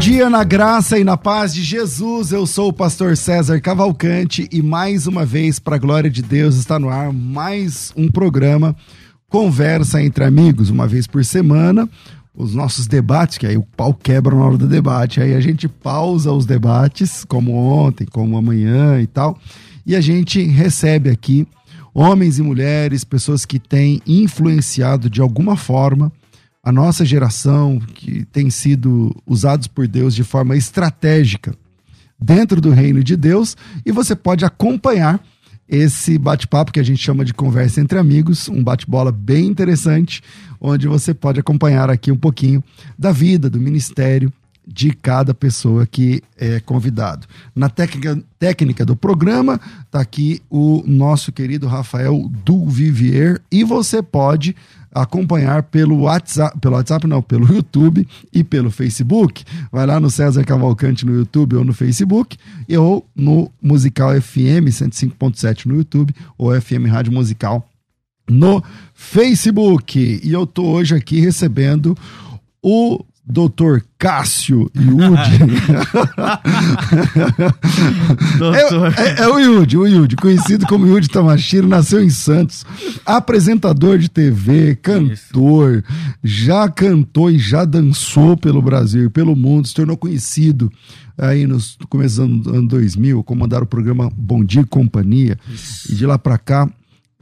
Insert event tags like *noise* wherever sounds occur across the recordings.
Dia na graça e na paz de Jesus. Eu sou o pastor César Cavalcante e mais uma vez, para a glória de Deus, está no ar mais um programa Conversa entre Amigos, uma vez por semana. Os nossos debates, que aí o pau quebra na hora do debate, aí a gente pausa os debates, como ontem, como amanhã e tal, e a gente recebe aqui homens e mulheres, pessoas que têm influenciado de alguma forma a nossa geração, que tem sido usados por Deus de forma estratégica dentro do reino de Deus, e você pode acompanhar esse bate-papo que a gente chama de conversa entre amigos, um bate-bola bem interessante, onde você pode acompanhar aqui um pouquinho da vida, do ministério de cada pessoa que é convidado. Na técnica, técnica do programa, está aqui o nosso querido Rafael Duvivier e você pode acompanhar pelo WhatsApp, pelo WhatsApp não, pelo YouTube e pelo Facebook. Vai lá no César Cavalcante no YouTube ou no Facebook, ou no Musical FM 105.7 no YouTube ou FM Rádio Musical no Facebook. E eu tô hoje aqui recebendo o Doutor Cássio Yudi. *laughs* é, é, é, o Yudi, o Yudi, conhecido como Yudi Tamashiro, nasceu em Santos, apresentador de TV, cantor, já cantou e já dançou pelo Brasil e pelo mundo, se tornou conhecido aí nos começando do ano 2000, comandaram o programa Bom Dia e Companhia, Isso. e de lá para cá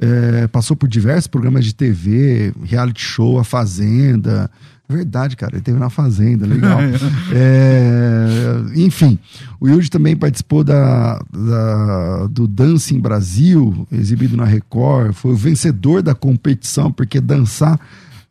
é, passou por diversos programas de TV, reality show, A Fazenda, Verdade, cara, ele teve na Fazenda, legal. *laughs* é, enfim, o Yudi também participou da, da, do Dancing Brasil, exibido na Record, foi o vencedor da competição, porque dançar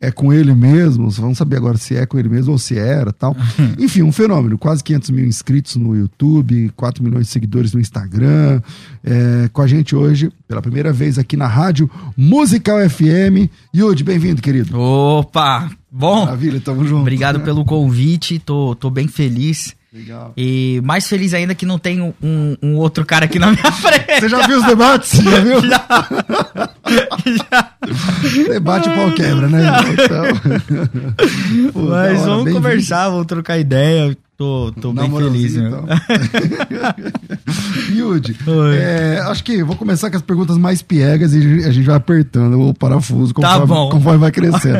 é com ele mesmo, vamos saber agora se é com ele mesmo ou se era tal. *laughs* Enfim, um fenômeno, quase 500 mil inscritos no YouTube, 4 milhões de seguidores no Instagram, é, com a gente hoje, pela primeira vez aqui na rádio Musical FM. Yudi, bem-vindo, querido. Opa, bom. Maravilha, tamo junto. Obrigado né? pelo convite, tô, tô bem feliz. Legal. E mais feliz ainda que não tem um, um, outro cara aqui na minha *laughs* frente. Você já viu os debates? Já *laughs* viu? Já. *laughs* já. Debate pau quebra, né? Então... Pô, Mas hora, vamos conversar, vindo. vamos trocar ideia. Tô, tô bem feliz, então. Yudi, é, acho que vou começar com as perguntas mais piegas e a gente vai apertando o parafuso conforme, tá conforme vai crescendo.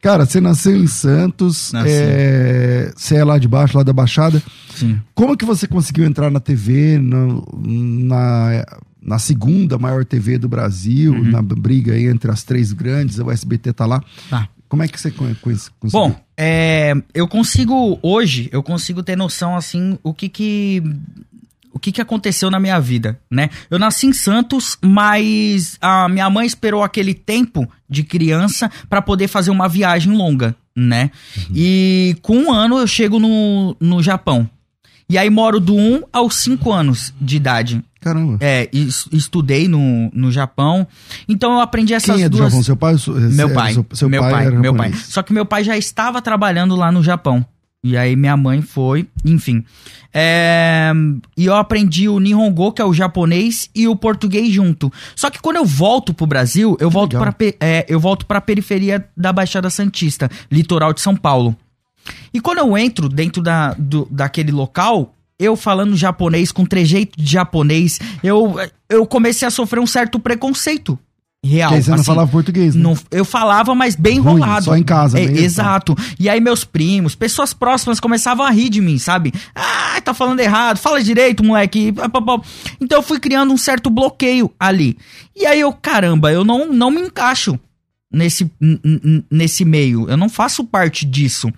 Cara, você nasceu em Santos, é, você é lá de baixo, lá da Baixada. Sim. Como que você conseguiu entrar na TV, no, na, na segunda maior TV do Brasil, uhum. na briga entre as três grandes, o SBT tá lá. Tá. Como é que você conseguiu? Bom, é, eu consigo, hoje, eu consigo ter noção, assim, o que que o que, que aconteceu na minha vida, né? Eu nasci em Santos, mas a minha mãe esperou aquele tempo de criança para poder fazer uma viagem longa, né? Uhum. E com um ano eu chego no, no Japão. E aí moro do 1 aos 5 anos de idade. Caramba. É, estudei no, no Japão. Então eu aprendi essas Quem é do duas... Japão? Seu pai? Meu pai. Seu, seu meu pai, pai meu pai. Só que meu pai já estava trabalhando lá no Japão. E aí minha mãe foi, enfim. É, e eu aprendi o Nihongo, que é o japonês, e o português junto. Só que quando eu volto pro Brasil, eu volto para é, eu volto pra periferia da Baixada Santista, litoral de São Paulo. E quando eu entro dentro da, do, daquele local, eu falando japonês, com trejeito de japonês, eu, eu comecei a sofrer um certo preconceito real. Porque você assim, não falava português, né? Não, eu falava, mas bem Ruim, enrolado. Só em casa, é, Exato. E aí meus primos, pessoas próximas começavam a rir de mim, sabe? Ah, tá falando errado, fala direito, moleque. Então eu fui criando um certo bloqueio ali. E aí eu, caramba, eu não, não me encaixo nesse, nesse meio. Eu não faço parte disso.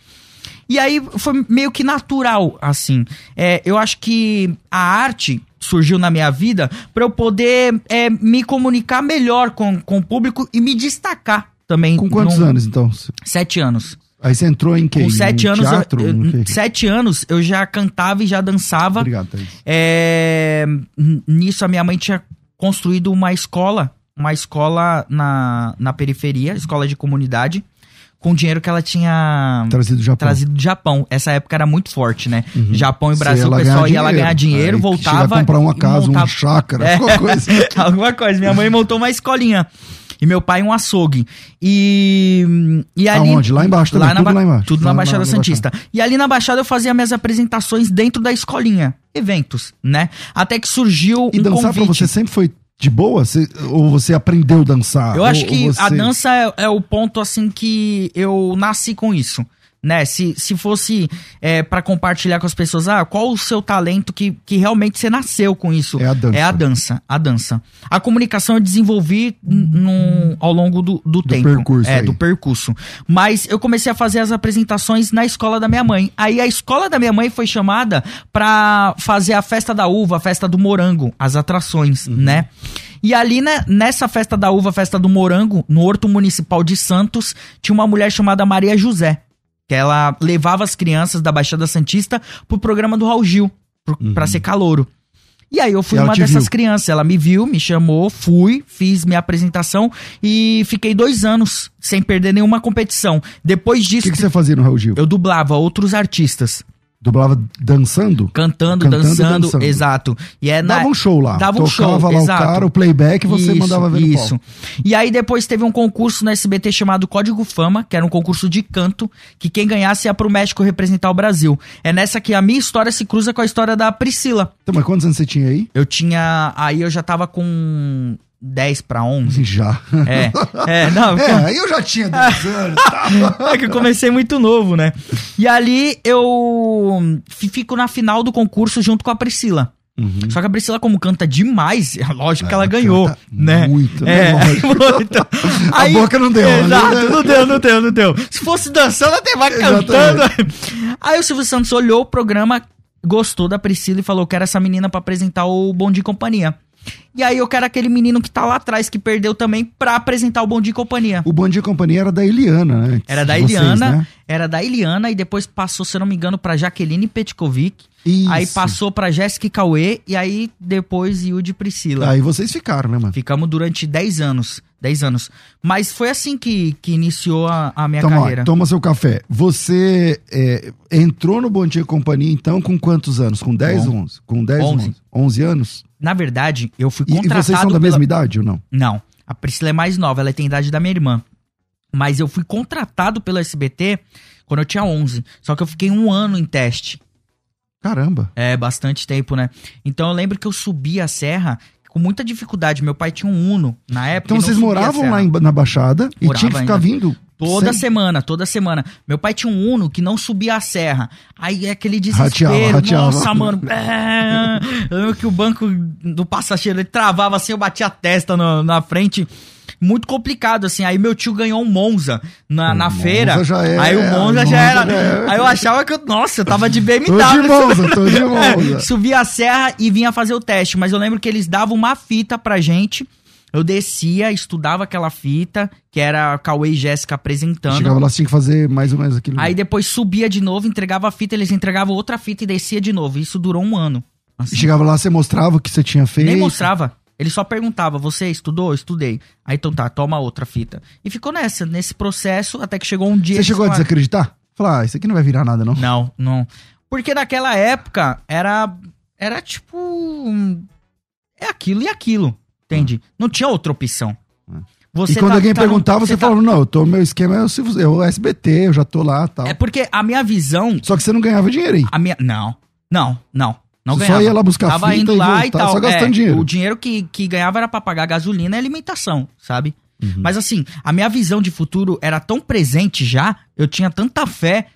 E aí foi meio que natural, assim. É, eu acho que a arte surgiu na minha vida para eu poder é, me comunicar melhor com, com o público e me destacar também. Com quantos num... anos, então? Sete anos. Aí você entrou em quê? Com sete anos, teatro? eu, eu- sete anos eu já cantava e já dançava. Obrigado, Thaís. É, nisso a minha mãe tinha construído uma escola, uma escola na, na periferia, escola de comunidade, com dinheiro que ela tinha Trazido do Japão. trazido do Japão. Essa época era muito forte, né? Uhum. Japão e Brasil, o lá pessoal ia lá ganhar dinheiro, Aí voltava. Comprar uma casa, uma montava- chácara, É. alguma coisa. *laughs* Alguma coisa. Minha mãe montou uma escolinha. E meu pai um açougue. E, e ali. Aonde? Lá embaixo também, na tudo lá embaixo. Tudo Lá na na- Baixada na Santista. E ali na Baixada eu fazia minhas apresentações dentro da escolinha. Eventos, né? Até que surgiu E um dançar pra convite. você sempre foi de boa? Você- ou você aprendeu a dançar? Eu acho que você... a dança é, é o ponto, assim, que eu nasci com isso. Né? Se, se fosse é, para compartilhar com as pessoas, ah, qual o seu talento que, que realmente você nasceu com isso? É a dança. É a dança, a dança. A comunicação eu desenvolvi n- num- ao longo do, do, tempo. percurso É, aí. do percurso. Mas eu comecei a fazer as apresentações na escola da minha mãe. Aí a escola da minha mãe foi chamada pra fazer a festa da uva, a festa do morango, as atrações, Uhum. né? E ali, né, nessa festa da uva, festa do morango, no Horto Municipal de Santos, tinha uma mulher chamada Maria José. Que ela levava as crianças da Baixada Santista pro programa do Raul Gil, pro, pra ser calouro. E aí eu fui Uhum. Uma dessas viu? crianças. Ela me viu, me chamou, fui, fiz minha apresentação e fiquei dois anos sem perder nenhuma competição. Depois O disso, que, que você fazia no Raul Gil? eu dublava outros artistas. Dublava dançando? Cantando, Cantando dançando, dançando. exato. E é na- Dava um show lá. Dava um Tocava show, lá exato. o cara, o playback, e você Isso, mandava ver Isso. E aí depois teve um concurso no SBT chamado Código Fama, que era um concurso de canto, que quem ganhasse ia pro México representar o Brasil. É nessa que a minha história se cruza com a história da Priscila. Então, mas quantos anos você tinha aí? Eu tinha. Aí eu já tava com 10 pra 11. Já. É. É, *laughs* não, É, aí eu já tinha *laughs* 10 anos. tá? É que eu comecei muito novo, né? E ali eu fi- fico na final do concurso junto com a Priscila. Uhum. Só que a Priscila, como canta demais, é lógico que ela ganhou, né? muito, é, né? *laughs* Muito. A boca não deu, né? Exato, não deu, não deu, não deu. Se fosse dançando, até vai cantando. Aí o Silvio Santos olhou o programa, gostou da Priscila e falou: quero essa menina pra apresentar o Bom Dia e Companhia. E aí eu quero aquele menino que tá lá atrás, que perdeu também, pra apresentar o Bom Dia e Companhia. O Bom Dia e Companhia era da Eliana, né? Era da Vocês, Eliana, né? era da Eliana e depois passou, se eu não me engano, pra Jaqueline Petkovic. Isso. Aí passou pra Jéssica e Cauê e aí depois Yudi e Priscila. Aí vocês ficaram, né, mano? Ficamos durante 10 anos. 10 anos. Mas foi assim que, que iniciou a, a minha Toma, carreira. toma seu café. Você é, entrou no Bom Dia e Companhia, então, com quantos anos? Com 10 ou 11? Com 10 ou 11. 11? 11 anos? Na verdade, eu fui E, e contratado vocês são da pela- mesma idade ou não? Não. A Priscila é mais nova, ela tem a idade da minha irmã. Mas eu fui contratado pelo SBT quando eu tinha 11. Só que eu fiquei um ano em teste. Caramba. É, bastante tempo, né? Então eu lembro que eu subi a serra com muita dificuldade. Meu pai tinha um Uno na época. Então vocês moravam lá em- na Baixada e Morava tinha que ficar ainda. vindo Toda semana, toda semana. Meu pai tinha um Uno que não subia a serra. Aí é aquele desespero. Rateava, rateava. Nossa, mano. *laughs* É... Eu lembro que o banco do passageiro ele travava assim, eu batia a testa no- na frente. Muito complicado, assim. Aí meu tio ganhou um Monza na, na Monza feira. já é- aí o Monza Monza já era. já é. Aí eu achava que eu. Nossa, eu tava de BMW. Tô de Monza, tô de É, *laughs* Monza. subia a serra e vinha fazer o teste. Mas eu lembro que eles davam uma fita pra gente. Eu descia, estudava aquela fita, que era Cauê e Jéssica apresentando. Chegava lá, tinha que fazer mais ou menos aquilo. Aí depois subia de novo, entregava a fita, eles entregavam outra fita e descia de novo. Isso durou um ano. assim. Chegava lá, você mostrava o que você tinha feito. Nem mostrava. Ele só perguntava, você estudou? Estudei. Aí então tá, toma outra fita. E ficou nessa, nesse processo, até que chegou um dia... Você chegou a falaram, desacreditar? Falar, ah, isso aqui não vai virar nada, não. Não, não. Porque naquela época era. Era tipo. hum, É aquilo e aquilo. Entende? Não tinha outra opção. Você e quando tá- alguém tá perguntava, você, tá- falava, não, eu tô, meu esquema é o, é o SBT, eu já tô lá tal. É porque a minha visão. Só que você não ganhava dinheiro aí. A minha. Não, não, não. Não Você só ganhava. ia lá buscar Tava indo e lá voltar, e tal. só gastando É, dinheiro. O dinheiro que, que ganhava era pra pagar gasolina e alimentação, sabe? Uhum. Mas assim, a minha visão de futuro era tão presente já, eu tinha tanta fé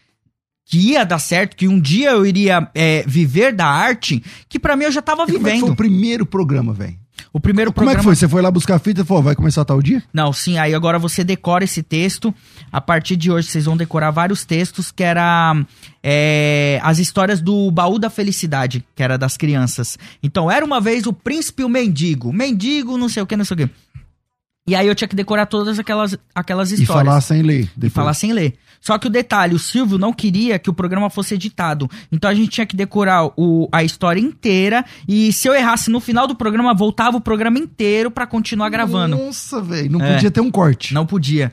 que ia dar certo, que um dia eu iria é, viver da arte, que pra mim eu já tava E é vivendo. foi o primeiro programa, velho? O primeiro Como é programa. que foi? Você foi lá buscar a fita e falou, vai começar tal dia? Não, sim, aí agora você decora esse texto. A partir de hoje vocês vão decorar vários textos que era é, as histórias do baú da felicidade, que era das crianças. Então, era uma vez o príncipe e o mendigo. Mendigo, não sei o que, não sei o que. E aí eu tinha que decorar todas aquelas, aquelas E histórias. falar sem ler. E depois. falar sem ler. Só que o detalhe, o Silvio não queria que o programa fosse editado. Então a gente tinha que decorar o, a história inteira e se eu errasse no final do programa, voltava o programa inteiro para continuar gravando. Nossa, velho, não é, podia ter um corte. Não podia.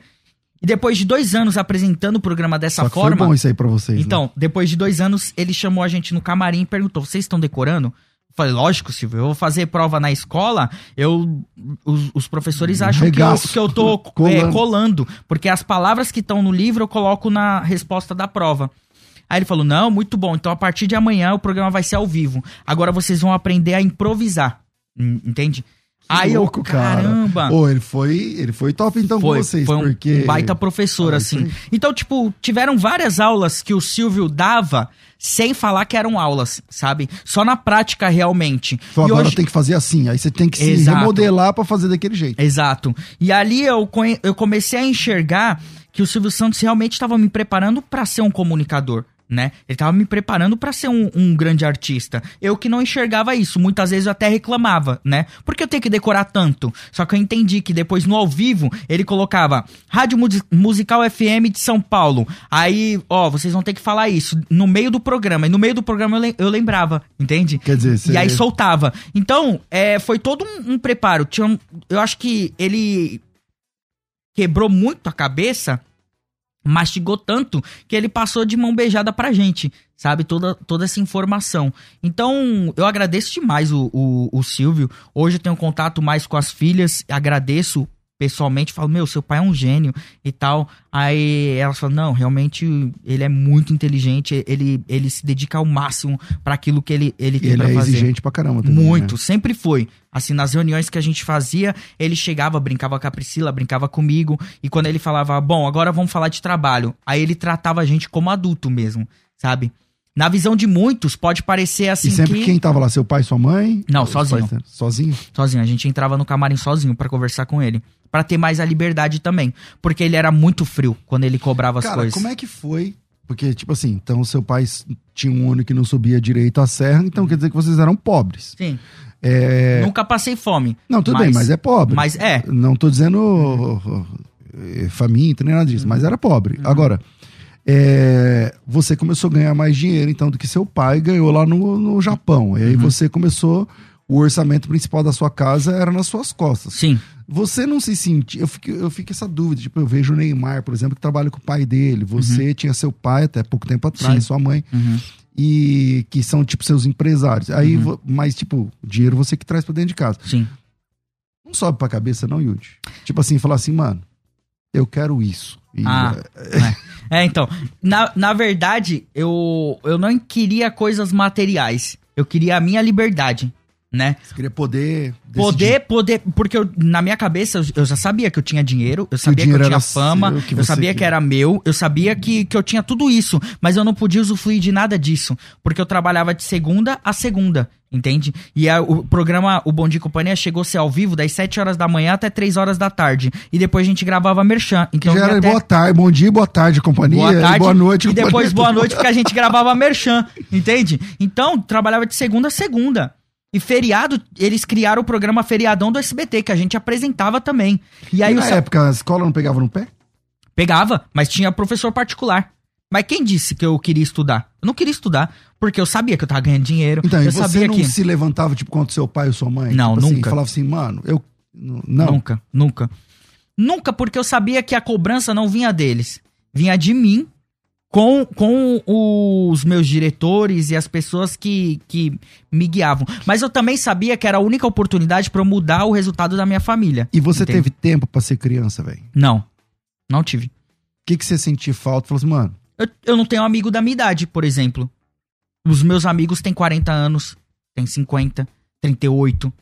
E depois de dois anos apresentando o programa dessa Só forma. Foi bom isso aí pra vocês. Né? Então, né? depois de dois anos, ele chamou a gente no camarim e perguntou: vocês estão decorando? Falei, lógico, Silvio, eu vou fazer prova na escola, eu os, os professores acham que eu, que eu tô *laughs* colando. É, colando, porque as palavras que estão no livro eu coloco na resposta da prova. Aí ele falou: não, muito bom, então a partir de amanhã o programa vai ser ao vivo. Agora vocês vão aprender a improvisar. Entende? Aí louco, eu, caramba. Cara. Oh, ele foi, ele foi top então foi, com vocês, foi um porque baita professor ah, assim. Então, tipo, tiveram várias aulas que o Silvio dava sem falar que eram aulas, sabe? Só na prática realmente. Então e agora hoje... tem que fazer assim, aí você tem que se Exato. remodelar para fazer daquele jeito. Exato. E ali eu, eu comecei a enxergar que o Silvio Santos realmente estava me preparando para ser um comunicador né? Ele tava me preparando para ser um, um, grande artista. Eu que não enxergava isso, muitas vezes eu até reclamava, né? Porque eu tenho que decorar tanto? Só que eu entendi que depois no ao vivo ele colocava Rádio Musical FM de São Paulo. Aí, ó, vocês vão ter que falar isso no meio do programa. E no meio do programa eu, eu lembrava, entende? Quer dizer, E aí soltava. Então, é, foi todo um, um preparo. Tinha, eu acho que ele quebrou muito a cabeça mastigou tanto que ele passou de mão beijada pra gente, sabe? Toda, toda essa informação. Então, eu agradeço demais o, o, o Silvio. Hoje eu tenho contato mais com as filhas, agradeço pessoalmente, falo, meu, seu pai é um gênio e tal. Aí elas falam, não, realmente ele é muito inteligente, ele, ele se dedica ao máximo para aquilo que ele, ele tem ele é fazer. exigente pra caramba também, Muito, né? sempre foi. Assim, nas reuniões que a gente fazia, ele chegava, brincava com a Priscila, brincava comigo, e quando ele falava, bom, agora vamos falar de trabalho, aí ele tratava a gente como adulto mesmo, sabe? Na visão de muitos, pode parecer assim. E sempre que... quem tava lá? Seu pai, sua mãe? Não, sozinho. Pais... Sozinho? Sozinho. A gente entrava no camarim sozinho para conversar com ele. Para ter mais a liberdade também. Porque ele era muito frio quando ele cobrava Cara, as coisas. Como é que foi? Porque, tipo assim, então seu pai tinha um ano que não subia direito a serra, então quer dizer que vocês eram pobres. Sim. É... Nunca passei fome. Não, tudo mas... bem, mas é pobre. Mas é. Não tô dizendo eh, faminto, nem nada disso, uhum. mas era pobre. Uhum. Agora, é, você começou a ganhar mais dinheiro, então, do que seu pai ganhou lá no, no Japão. E aí uhum. você começou. O orçamento principal da sua casa era nas suas costas. Sim. Você não se sentia. Eu fico, eu fico essa dúvida. Tipo, eu vejo o Neymar, por exemplo, que trabalha com o pai dele. Você uhum. tinha seu pai até pouco tempo atrás, Sim. sua mãe. Uhum. E que são, tipo, seus empresários. Aí, uhum. mas, tipo, dinheiro você que traz pra dentro de casa. Sim. Não sobe pra cabeça, não, Yudi? Tipo assim, falar assim, mano, eu quero isso. E, ah, é. é. então, na, na verdade, eu, eu não queria coisas materiais. Eu queria a minha liberdade, né? Você queria poder. Decidir. Poder, poder. Porque eu, na minha cabeça eu, eu, já sabia que eu tinha dinheiro, eu sabia que, eu tinha fama, seu, eu sabia queria. que era meu, eu sabia que, que eu tinha tudo isso, mas eu não podia usufruir de nada disso, porque eu trabalhava de segunda a segunda. Entende? E a, o programa O Bom Dia Companhia chegou a ser ao vivo das 7 horas da manhã até 3 horas da tarde. E depois a gente gravava merchan. Então Já era até... boa tarde, bom dia, boa tarde, companhia. Boa tarde. boa noite, E depois boa noite, porque a gente gravava merchan. Entende? Então, trabalhava de segunda a segunda. E feriado, eles criaram o programa Feriadão do SBT, que a gente apresentava também. E aí e na época, a escola não pegava no pé? Pegava, mas tinha professor particular. Mas quem disse que eu queria estudar? Eu não queria estudar, porque eu sabia que eu tava ganhando dinheiro. Então, eu e você sabia não que... se levantava, tipo, contra seu pai ou sua mãe? Não, tipo nunca. Assim, falava assim, mano, eu... Não. Nunca, nunca. Nunca, porque eu sabia que a cobrança não vinha deles. Vinha de mim com, com os meus diretores e as pessoas que, que me guiavam. Mas eu também sabia que era a única oportunidade para eu mudar o resultado da minha família. E você entende? teve tempo para ser criança, velho? Não, não tive. O que, que você sentiu falta? Falou assim, mano. Eu, eu não tenho amigo da minha idade, por exemplo. Os meus amigos têm 40 anos, têm 50, 38.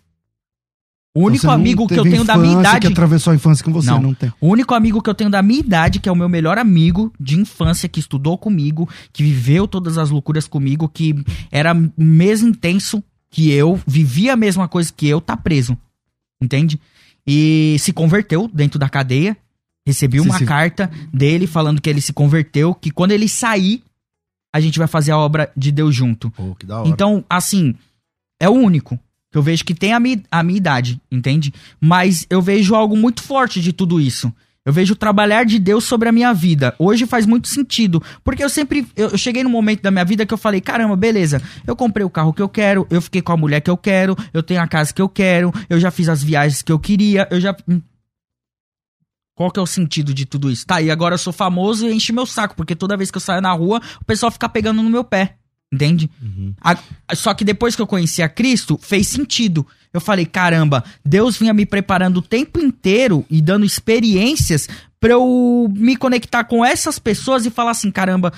O único você amigo que eu tenho da minha idade. que atravessou a infância com você, não. não tem. O único amigo que eu tenho da minha idade, que é o meu melhor amigo de infância, que estudou comigo, que viveu todas as loucuras comigo, que era mesmo intenso que eu, vivia a mesma coisa que eu, tá preso. Entende? E se converteu dentro da cadeia. Recebi uma se... carta dele falando que ele se converteu, que quando ele sair, a gente vai fazer a obra de Deus junto. Pô, que da hora. Então, assim, é o único que eu vejo que tem a, mi, a minha idade, entende? Mas eu vejo algo muito forte de tudo isso. Eu vejo o trabalhar de Deus sobre a minha vida. Hoje faz muito sentido. Porque eu sempre. Eu cheguei num momento da minha vida que eu falei: caramba, beleza. Eu comprei o carro que eu quero, eu fiquei com a mulher que eu quero, eu tenho a casa que eu quero, eu já fiz as viagens que eu queria, eu já. Hum. Qual que é o sentido de tudo isso? Tá, e agora eu sou famoso e enche meu saco, porque toda vez que eu saio na rua, o pessoal fica pegando no meu pé. Entende? Uhum. A, só que depois que eu conheci a Cristo, fez sentido. Eu falei, caramba, Deus vinha me preparando o tempo inteiro e dando experiências para eu me conectar com essas pessoas e falar assim, caramba,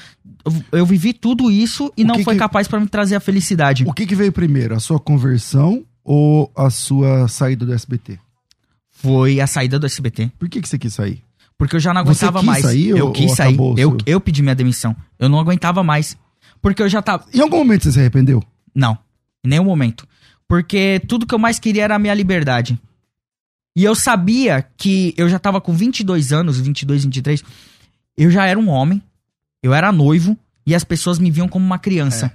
eu, vivi tudo isso e o não foi que, capaz para me trazer a felicidade. O que, que veio primeiro, a sua conversão ou a sua saída do SBT? Foi a saída do SBT. Por que, que você quis sair? Porque eu já não aguentava você quis mais. Sair, eu ou, quis ou sair. Eu, seu... eu pedi minha demissão. Eu não aguentava mais. Porque eu já tava. Em algum momento você se arrependeu? Não, em nenhum momento. Porque tudo que eu mais queria era a minha liberdade. E eu sabia que eu já tava com 22 anos, 22, 23. Eu já era um homem, eu era noivo e as pessoas me viam como uma criança.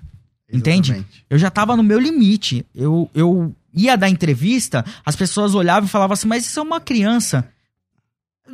É, entende? Eu já tava no meu limite. Eu, eu ia dar entrevista, as pessoas olhavam e falavam assim: Mas isso é uma criança.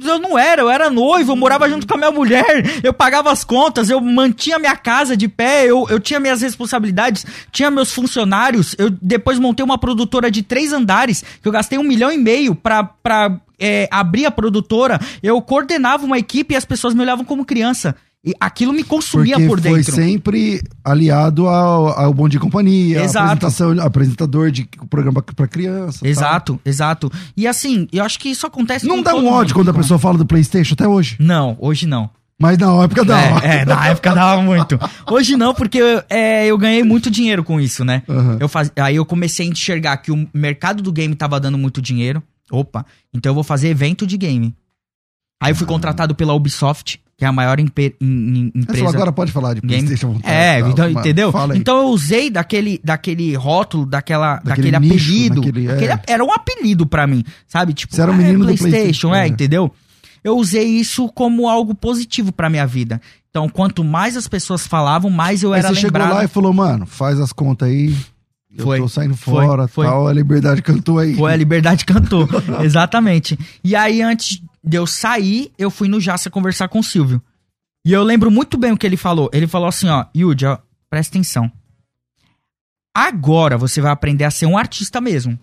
Eu não era, eu era noivo, eu morava junto com a minha mulher, eu pagava as contas, eu mantinha minha casa de pé, eu, eu tinha minhas responsabilidades, tinha meus funcionários, eu depois montei uma produtora de três andares, que eu gastei um milhão e meio pra, pra é, abrir a produtora, eu coordenava uma equipe e as pessoas me olhavam como criança. E aquilo me consumia Porque por dentro. Foi sempre aliado ao, ao Bom de Companhia, Exato. apresentação, apresentador de programa para criança. Exato, tal. exato. E assim, eu acho que isso acontece Não dá um ódio quando a pessoa fala do PlayStation até hoje? Não, hoje não. Mas na época dava. É, é na época dava muito. Hoje não, porque é, eu ganhei muito dinheiro com isso, né? Uhum. Eu faz... Aí eu comecei a enxergar que o mercado do game tava dando muito dinheiro. Opa, então eu vou fazer evento de game. Aí eu fui contratado pela Ubisoft que é a maior empresa. agora pode falar de PlayStation. É, então, entendeu? Então eu usei daquele, daquele rótulo, daquela, daquele, daquele nicho, apelido. Daquele, é. aquele, era um apelido para mim, sabe? Tipo, Você era um menino é, PlayStation, do PlayStation, é, é, entendeu? Eu usei isso como algo positivo para minha vida. Então, quanto mais as pessoas falavam, mais eu aí era você lembrado. chegou lá e falou, mano, faz as contas aí. Eu foi, tô saindo fora, foi, tal, a Liberdade cantou aí. Foi, a Liberdade cantou, *laughs* exatamente. E aí, antes de eu sair, eu fui no Jaça conversar com o Silvio. E eu lembro muito bem o que ele falou. Ele falou assim, ó, Yudi, ó, presta atenção. Agora você vai aprender a ser um artista mesmo.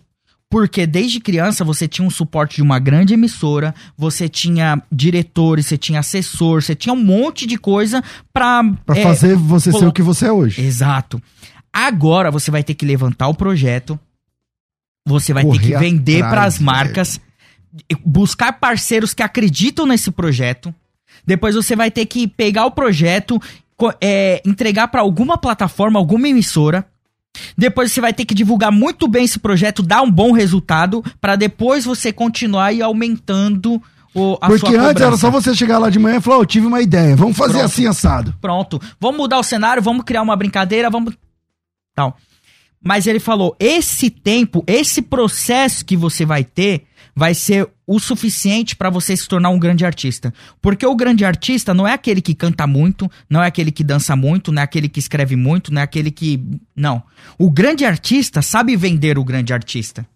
Porque desde criança você tinha um suporte de uma grande emissora, você tinha diretores, você tinha assessor, você tinha um monte de coisa pra. Pra é, fazer você ser o que você é hoje. Exato. Agora você vai ter que levantar o projeto, você vai Correr ter que vender para as marcas, buscar parceiros que acreditam nesse projeto. Depois você vai ter que pegar o projeto, é, entregar para alguma plataforma, alguma emissora. Depois você vai ter que divulgar muito bem esse projeto, dar um bom resultado, para depois você continuar e aumentando o, a Porque antes era só você chegar lá de manhã e falar: oh, tive uma ideia, vamos fazer Pronto. assim assado. Pronto. Vamos mudar o cenário, vamos criar uma brincadeira, vamos. Tal. Mas ele falou: esse tempo, esse processo que você vai ter, vai ser o suficiente para você se tornar um grande artista. Porque o grande artista não é aquele que canta muito, não é aquele que dança muito, não é aquele que escreve muito, não é aquele que. Não. O grande artista sabe vender o grande artista.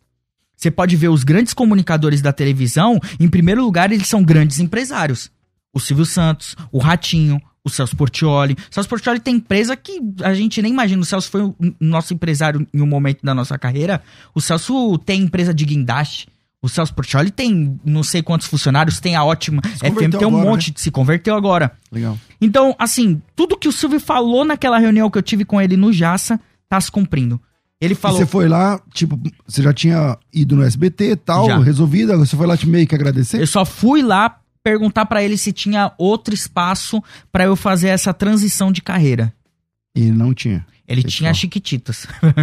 Você pode ver os grandes comunicadores da televisão, em primeiro lugar, eles são grandes empresários. O Silvio Santos, o Ratinho, o Celso Portioli. O Celso Portioli tem empresa que a gente nem imagina. O Celso foi o nosso empresário em um momento da nossa carreira. O Celso tem empresa de guindaste. O Celso Portioli tem não sei quantos funcionários, tem a ótima FM, tem um agora, monte, né? se converteu agora. Legal. Então, assim, tudo que o Silvio falou naquela reunião que eu tive com ele no Jaça, tá se cumprindo. Ele falou. E você foi lá, tipo, você já tinha ido no SBT e tal, já. resolvido, você foi lá te meio que agradecer? Eu só fui lá perguntar para ele se tinha outro espaço para eu fazer essa transição de carreira. E não tinha. Ele tinha chiquititas *laughs*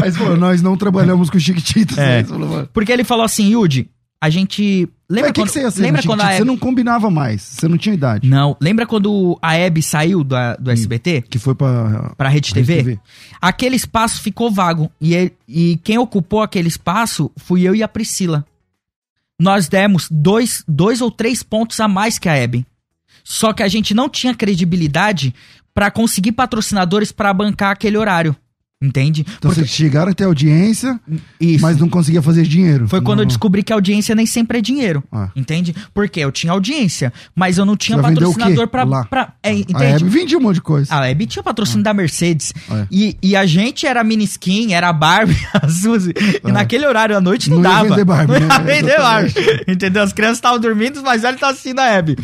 Mas, pô, nós não trabalhamos com chiquititas. É. Né? Porque ele falou assim, Yudi, a gente. Lembra que quando, que você ia ser lembra quando a Você não combinava mais, você não tinha idade. Não, lembra quando a Hebe saiu do, do SBT? Que foi pra, pra Rede TV? Rede TV? Aquele espaço ficou vago. E, ele, e quem ocupou aquele espaço fui eu e a Priscila. Nós demos dois, dois ou três pontos a mais que a Hebe. Só que a gente não tinha credibilidade para conseguir patrocinadores para bancar aquele horário. Entende? Então Porque- vocês chegaram a ter audiência, Isso. mas não conseguia fazer dinheiro. Foi quando eu descobri que a audiência nem sempre é dinheiro. Ah. Entende? Porque eu tinha audiência, mas eu não tinha Você patrocinador pra. Lá. pra é, A entende? Hebe vendia um monte de coisa. A Hebe tinha patrocínio da Mercedes. É. E, e a gente era miniskin, era a Barbie, *laughs* a Suzy. E naquele horário à noite não, Não ia dava. vender Barbie, *laughs* não ia né? vender Barbie. Entendeu? As crianças estavam dormindo, mas ele tá assistindo a Hebe.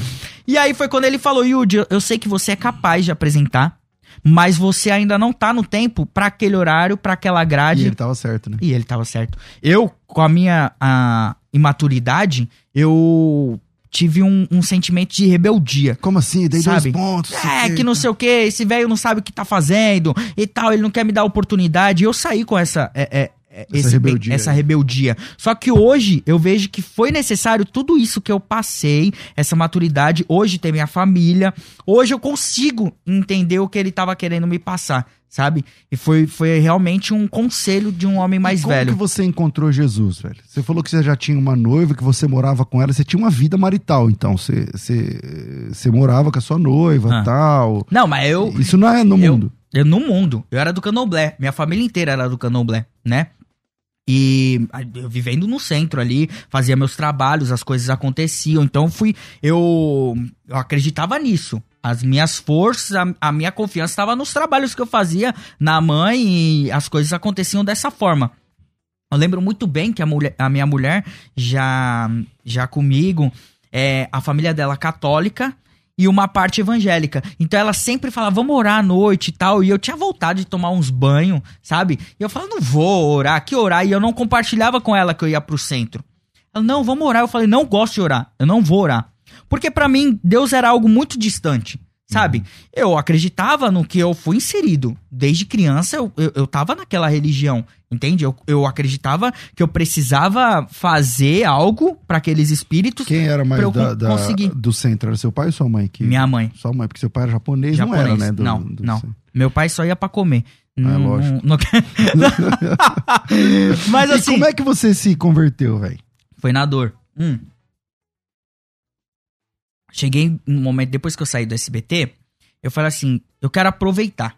E aí foi quando ele falou, Yudi, eu- sei que você é capaz de apresentar, mas você ainda não tá no tempo pra aquele horário, pra aquela E grade. ele tava certo, né? E ele tava certo. Eu, com a minha a, imaturidade, eu tive um, um sentimento de rebeldia. Como assim? Dei Sabe? dois pontos. É, que não sei o que, esse velho não sabe o que tá fazendo e tal, ele não quer me dar oportunidade. Eu saí com essa. é, é, Essa esse- rebeldia. essa rebeldia. Só que hoje eu vejo que foi necessário tudo isso que eu passei, essa maturidade. Hoje tem minha família. Hoje eu consigo entender o que ele tava querendo me passar, sabe? E foi, foi realmente um conselho de um homem mais E como velho. que você encontrou Jesus, velho? Você falou que você já tinha uma noiva, que você morava com ela, você tinha uma vida marital, então. Você, você, você morava com a sua noiva Ah. e tal. Não, mas eu. Isso não é no eu- mundo. Eu no mundo. Eu era do Canoblé. Minha família inteira era do Canoblé, né? E ah, eu vivendo no centro ali, fazia meus trabalhos, as coisas aconteciam. Então fui. Eu, eu acreditava nisso. As minhas forças, a, a minha confiança estava nos trabalhos que eu fazia na mãe e as coisas aconteciam dessa forma. Eu lembro muito bem que a, mulher, a minha mulher, já, já comigo, é, a família dela católica e uma parte evangélica. Então ela sempre falava, vamos orar à noite e tal. E eu tinha vontade de tomar uns banhos, sabe? E eu falava, não vou orar, que orar? E eu não compartilhava com ela que eu ia pro centro. Ela, não, vamos orar. Eu falei, não gosto de orar, eu não vou orar. Porque pra mim, Deus era algo muito distante. Sabe? Eu acreditava no que eu fui inserido. Desde criança eu, eu, eu tava naquela religião. Entende? Eu, eu acreditava que eu precisava fazer algo pra aqueles espíritos. Quem era mais da, da- do centro? Era seu pai ou sua mãe? Que... Minha mãe. Sua mãe, porque seu pai era japonês, não Japonês. era, né? do- não, do não. centro. Meu pai só ia pra comer. Não- lógico. não- *laughs* Mas E assim. como é que você se converteu, velho? Foi na dor. Hum. Cheguei um momento, depois que eu saí do SBT, eu falei assim, eu quero aproveitar.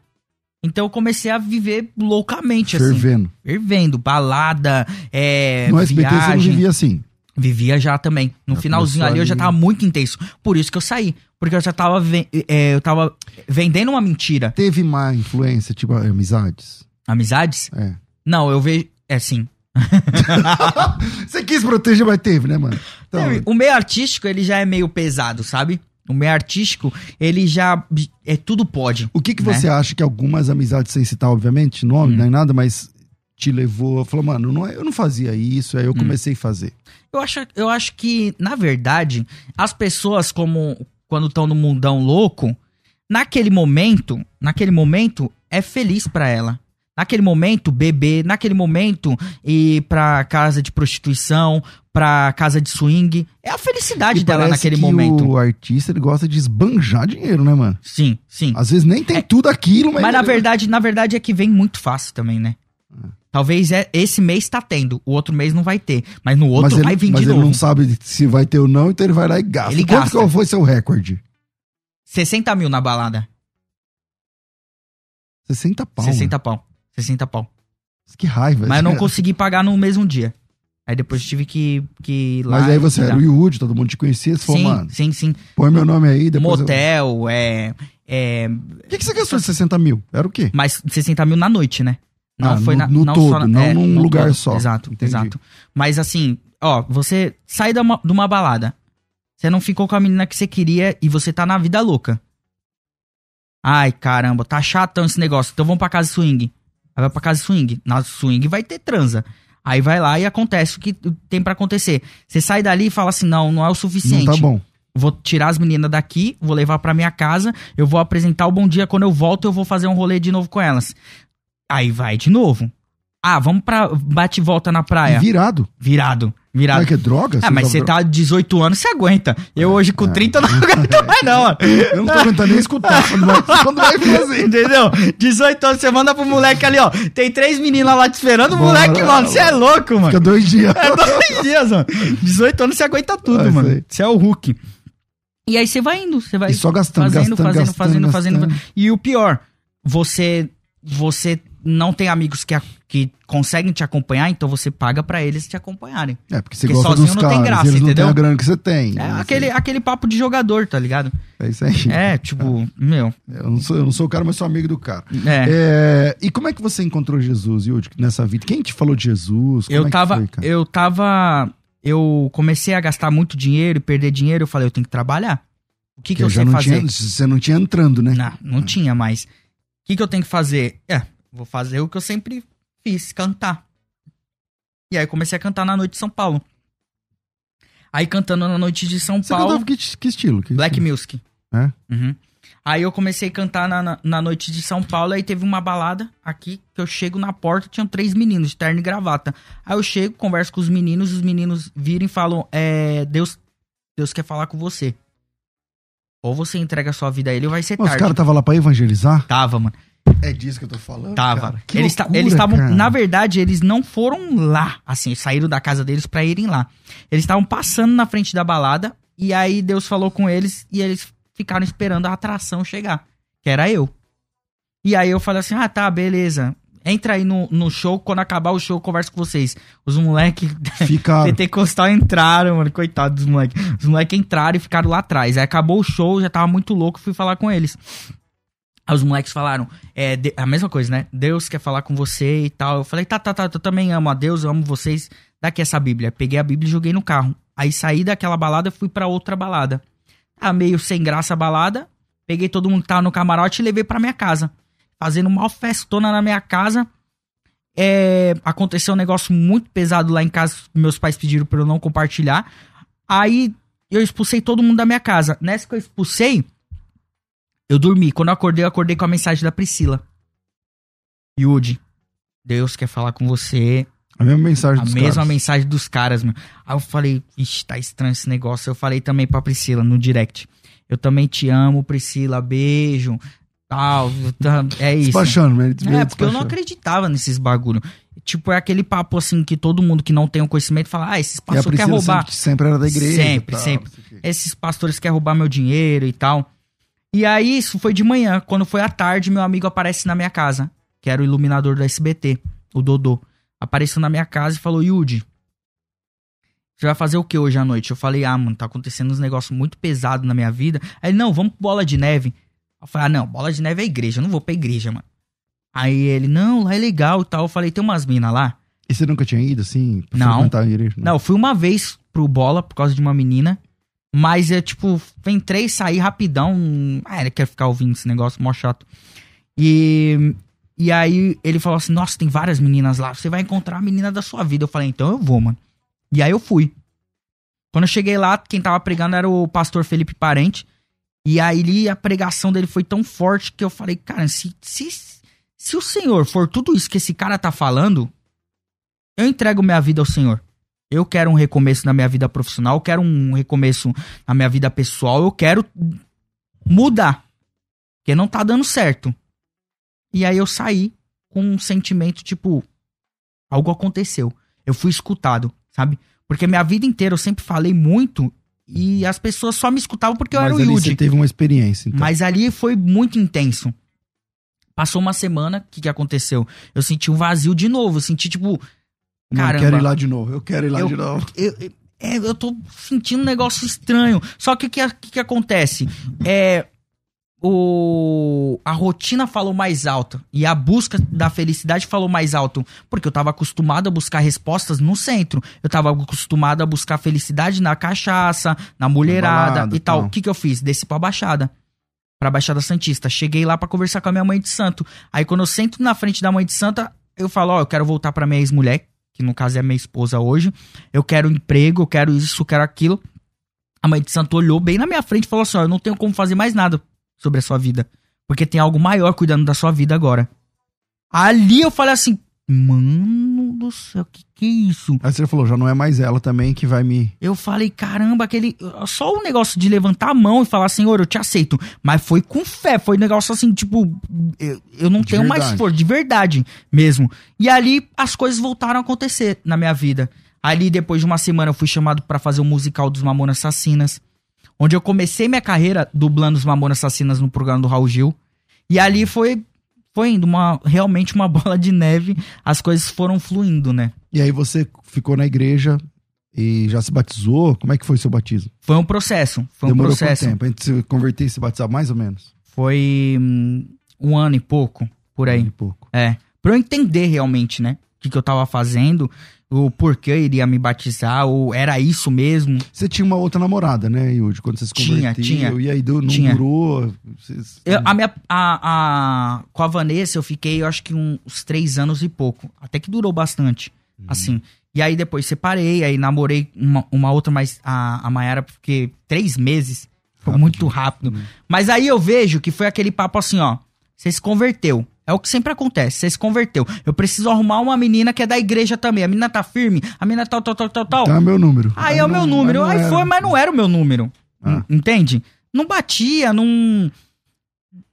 Então eu comecei a viver loucamente, assim. Fervendo. Fervendo, balada, é, no SBT você não vivia assim. Vivia já também. No Já finalzinho começou ali eu já ali. tava muito intenso. Por isso que eu saí. Porque eu já tava, é, eu tava vendendo uma mentira. Teve má influência, tipo, amizades? Amizades? É. Não, eu vejo. É sim. *laughs* Você quis proteger, mas teve, né, mano? Então, O meio artístico, ele já é meio pesado, sabe? O meio artístico, ele já. É tudo pode. o que, que né? você acha que algumas amizades, sem citar, obviamente, nome, Hum. nem nada, mas te levou, falou, mano, não, é- eu não fazia isso, aí Hum. eu comecei a fazer. Eu acho, eu acho que, na verdade, as pessoas, como quando estão no mundão louco, naquele momento, naquele momento, é feliz pra ela. Naquele momento, beber, naquele momento, ir pra casa de prostituição, pra casa de swing. É a felicidade E dela naquele que momento. o artista, ele gosta de esbanjar dinheiro, né, mano? Sim, sim. Às vezes nem tem tudo aquilo, mas... É. Mas na verdade, na verdade é que vem muito fácil também, né? Talvez é, esse mês tá tendo, o outro mês não vai ter. Mas no outro mas ele, vai vir mas de ele novo. não sabe se vai ter ou não, então ele vai lá e gasta. Ele Quanto gasta. que foi seu recorde? 60 mil na balada. 60 pau. 60 pau. 60 pau. Que raiva. Mas eu não consegui pagar no mesmo dia. Aí depois tive que, que ir lá. Mas aí você era o Yudi, todo mundo te conhecia, você falou, Sim, mano, sim, sim. põe meu nome aí, depois eu... Motel, é, é. O que, que você gastou de 60 mil? Era o quê? Mas 60 mil na noite, né? Não Ah, foi no- na, no não todo, só não é, num lugar todo. só. Exato, Entendi. exato. Mas assim, ó, você sai de uma, de uma balada. Você não ficou com a menina que você queria e você tá na vida louca. Ai, caramba, tá chatão esse negócio. Então vamos pra casa swing. Aí vai pra casa swing. Na swing vai ter transa. Aí vai lá e acontece o que tem pra acontecer. Você sai dali e fala assim: não, não é o suficiente. Não tá bom. Vou tirar as meninas daqui, vou levar pra minha casa, eu vou apresentar o bom dia. Quando eu volto, eu vou fazer um rolê de novo com elas. Aí vai de novo. Ah, vamos pra bate e volta na praia. E virado. Virado, virado. é que é droga? Ah, mas você tá 18 anos, você aguenta. Eu hoje com É. 30 não *laughs* aguento mais, não. mano. Eu não tô aguentando nem escutar quando vai, *laughs* quando vai fazer. Entendeu? 18 anos, você manda pro moleque ali, ó. Tem três meninas lá te esperando, o moleque, mano, você é louco, mano. Fica dois dias. *laughs* É dois dias, mano. 18 anos você aguenta tudo, Vai, mano. Você é o Hulk. E aí você vai indo, você vai E só gastando, fazendo, gastando, fazendo, gastando, fazendo, fazendo, gastando. E o pior, você você não tem amigos que, a- que conseguem te acompanhar, então você paga pra eles te acompanharem. É, porque você Porque gosta sozinho dos não caras, tem graça, eles não entendeu? têm a grana que você tem. É né? aquele, aquele papo de jogador, tá ligado? É isso aí. É, tipo, *laughs* meu. Eu não, sou, eu não sou o cara, mas sou amigo do cara. É. É, e como é que você encontrou Jesus, Yudi, nessa vida? Quem te falou de Jesus? Como eu é que tava. foi, cara? eu tava. Eu comecei a gastar muito dinheiro e perder dinheiro. Eu falei, eu tenho que trabalhar. O que, que Porque eu sei não fazer? tinha, você não tinha entrando, né? Não, não tinha mais. O que, que eu tenho que fazer? É, vou fazer o que eu sempre fiz, cantar. E aí eu comecei a cantar na noite de São Paulo. Aí cantando na noite de São Você Paulo. que, que estilo? Que Black estilo? Music. É? Uhum. Aí eu comecei a cantar na, na, na noite de São Paulo, aí teve uma balada aqui, que eu chego na porta, tinham três meninos de terno e gravata. Aí eu chego, converso com os meninos, os meninos viram e falam, é, Deus, Deus quer falar com você. Ou você entrega a sua vida a ele ou vai ser Mas os tarde. caras estavam lá pra evangelizar? Tava, mano. É disso que eu tô falando. Tava. cara. Que eles estavam, na verdade, eles não foram lá, assim, saíram da casa deles pra irem lá. Eles estavam passando na frente da balada e aí Deus falou com eles e eles ficaram esperando a atração chegar, que era eu. E aí eu falei assim: "Ah, tá, beleza. Entra aí no, no show, quando acabar o show eu converso com vocês". Os moleques *laughs* Ficaram. Pentecostal entraram, mano, coitado dos moleques. Os moleques entraram e ficaram lá atrás. Aí acabou o show, já tava muito louco, fui falar com eles. Os moleques falaram, é, a mesma coisa, né? Deus quer falar com você e tal. Eu falei, tá, tá, tá, eu também amo a Deus, eu amo vocês. Daqui essa Bíblia. Peguei a Bíblia e joguei no carro. Aí saí daquela balada e fui pra outra balada. Tá meio sem graça a balada. Peguei todo mundo que tava no camarote e levei pra minha casa. Fazendo uma festona na minha casa. É, aconteceu um negócio muito pesado lá em casa. Meus pais pediram pra eu não compartilhar. Aí eu expulsei todo mundo da minha casa. Nessa que eu expulsei, eu dormi. Quando eu acordei, eu acordei com a mensagem da Priscila. Yudi, Deus quer falar com você. A mesma mensagem A dos mesma caras. mensagem dos caras, meu. Aí eu falei, ixi, tá estranho esse negócio. Eu falei também pra Priscila no direct. Eu também te amo, Priscila. Beijo. Tal. tá- É isso. Despachando, né? É, porque eu não acreditava nesses bagulho. Tipo, é aquele papo assim que todo mundo que não tem o conhecimento fala, ah, esses pastores querem roubar. sempre, sempre era da igreja. Sempre, tal, sempre. Esses pastores querem roubar meu dinheiro e tal. E aí, isso foi de manhã. Quando foi à tarde, meu amigo aparece na minha casa, que era o iluminador da SBT, o Dodô. Apareceu na minha casa e falou, Yudi, você vai fazer o que hoje à noite? Eu falei, ah, mano, tá acontecendo uns negócios muito pesados na minha vida. Aí ele, não, vamos pro bola de neve. Eu falei, ah, não, bola de neve é igreja, eu não vou pra igreja, mano. Aí ele, não, lá é legal e tal. Eu falei, tem umas minas lá? E você nunca tinha ido, assim? Não. igreja? Não, eu fui uma vez pro bola por causa de uma menina. Mas eu, tipo, entrei saí rapidão. Ah, ele quer ficar ouvindo esse negócio, mó chato. E, e aí ele falou assim: Nossa, tem várias meninas lá. Você vai encontrar a menina da sua vida. Eu falei: Então eu vou, mano. E aí eu fui. Quando eu cheguei lá, quem tava pregando era o pastor Felipe Parente. E aí a pregação dele foi tão forte que eu falei: Cara, se, se, se o Senhor for tudo isso que esse cara tá falando, eu entrego minha vida ao Senhor. Eu quero um recomeço na minha vida profissional, eu quero um recomeço na minha vida pessoal, eu quero mudar. Porque não tá dando certo. E aí eu saí com um sentimento tipo algo aconteceu. Eu fui escutado, sabe? Porque minha vida inteira eu sempre falei muito e as pessoas só me escutavam porque eu Mas era o ali Yudi. você teve uma experiência, então. Mas ali foi muito intenso. Passou uma semana, o que, que aconteceu? Eu senti um vazio de novo. Eu senti, tipo, Não, eu caramba. quero ir lá de novo. Eu quero ir lá Eu- de novo. eu, *laughs* eu- é, eu tô sentindo um negócio estranho. Só que o que, que, que acontece? É. O, a rotina falou mais alto e a busca da felicidade falou mais alto. Porque eu tava acostumado a buscar respostas no centro. Eu tava acostumado a buscar felicidade na cachaça, na mulherada balada, e tal. tal. O que, que eu fiz? Desci pra Baixada. Pra Baixada Santista. Cheguei lá pra conversar com a minha mãe de santo. Aí quando eu sento na frente da mãe de santa, eu falo: Ó, eu quero voltar pra minha ex-mulher, que no caso é minha esposa hoje. Eu quero emprego, eu quero isso, eu quero aquilo. A mãe de santo olhou bem na minha frente e falou assim: Ó, eu não tenho como fazer mais nada sobre a sua vida. Porque tem algo maior cuidando da sua vida agora. Ali eu falei assim: Mano do céu, que que isso? Aí você falou, já não é mais ela também que vai me. Eu falei, caramba, aquele. Só o negócio de levantar a mão e falar, Senhor, eu te aceito. Mas foi com fé, foi um negócio assim, tipo, eu, eu não De tenho mais verdade. força, de verdade mesmo. E ali as coisas voltaram a acontecer na minha vida. Ali, depois de uma semana, eu fui chamado pra fazer o musical dos Mamonas Assassinas. Onde eu comecei minha carreira dublando os Mamonas Assassinas no programa do Raul Gil. E ali foi, foi indo uma, realmente uma *laughs* bola de neve, as coisas foram fluindo, né? E aí você ficou na igreja e já se batizou? Como é que foi seu batismo? Foi um processo, foi Demorou um processo. quanto tempo? Entre se converter e se batizar, mais ou menos? Foi hum, um ano e pouco, por aí. Um pouco. É. Pra eu entender realmente, né? O que, que eu tava fazendo, o porquê eu iria me batizar, ou era isso mesmo. Você tinha uma outra namorada, né, Yudi? Quando você se Tinha, converteu. tinha. E aí deu, não Tinha. durou. Vocês- Eu- a minha, a, a, com a Vanessa eu fiquei, eu acho que uns três anos e pouco. Até que durou bastante, assim. E aí depois separei, aí namorei uma, uma outra, mas a, a Mayara fiquei três meses. Foi muito rápido. Mas aí eu vejo que foi aquele papo assim, ó. Você se converteu. É o que sempre acontece, você se converteu. Eu preciso arrumar uma menina que é da igreja também. A menina tá firme, a menina tal, tal, tal, tal, tal. Então é meu número. Aí é o meu número. Aí foi, mas não era o meu número. Ah. Entende? Não batia, não.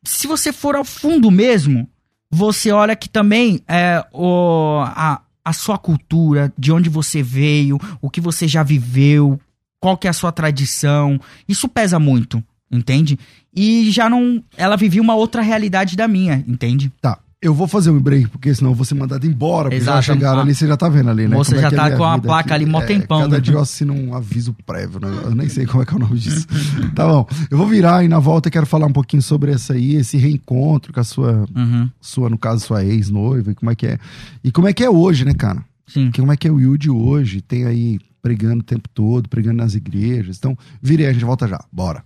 Se você for ao fundo mesmo, você olha que também é o, a, a sua cultura, de onde você veio, o que você já viveu, qual que é a sua tradição. Isso pesa muito, entende? E já não. Ela vivia uma outra realidade da minha, entende? Tá. Eu vou fazer um break, porque senão eu vou ser mandado embora. Porque já Exato. chegaram Ah. ali, você já tá vendo ali, né? Como é já é tá com a placa ali mó É, tempão, Cada né? dia eu assino um aviso prévio, né? Eu nem sei como é que é o nome disso. *laughs* tá bom. Eu vou virar e na volta eu quero falar um pouquinho sobre essa aí, esse reencontro com a sua, Uhum. sua no caso, sua ex-noiva, como é que é. E como é que é hoje, né, cara? Sim. Que- Como é que é o Yudi hoje? Tem aí pregando o tempo todo, pregando nas igrejas. Então, virei, a gente volta já. Bora.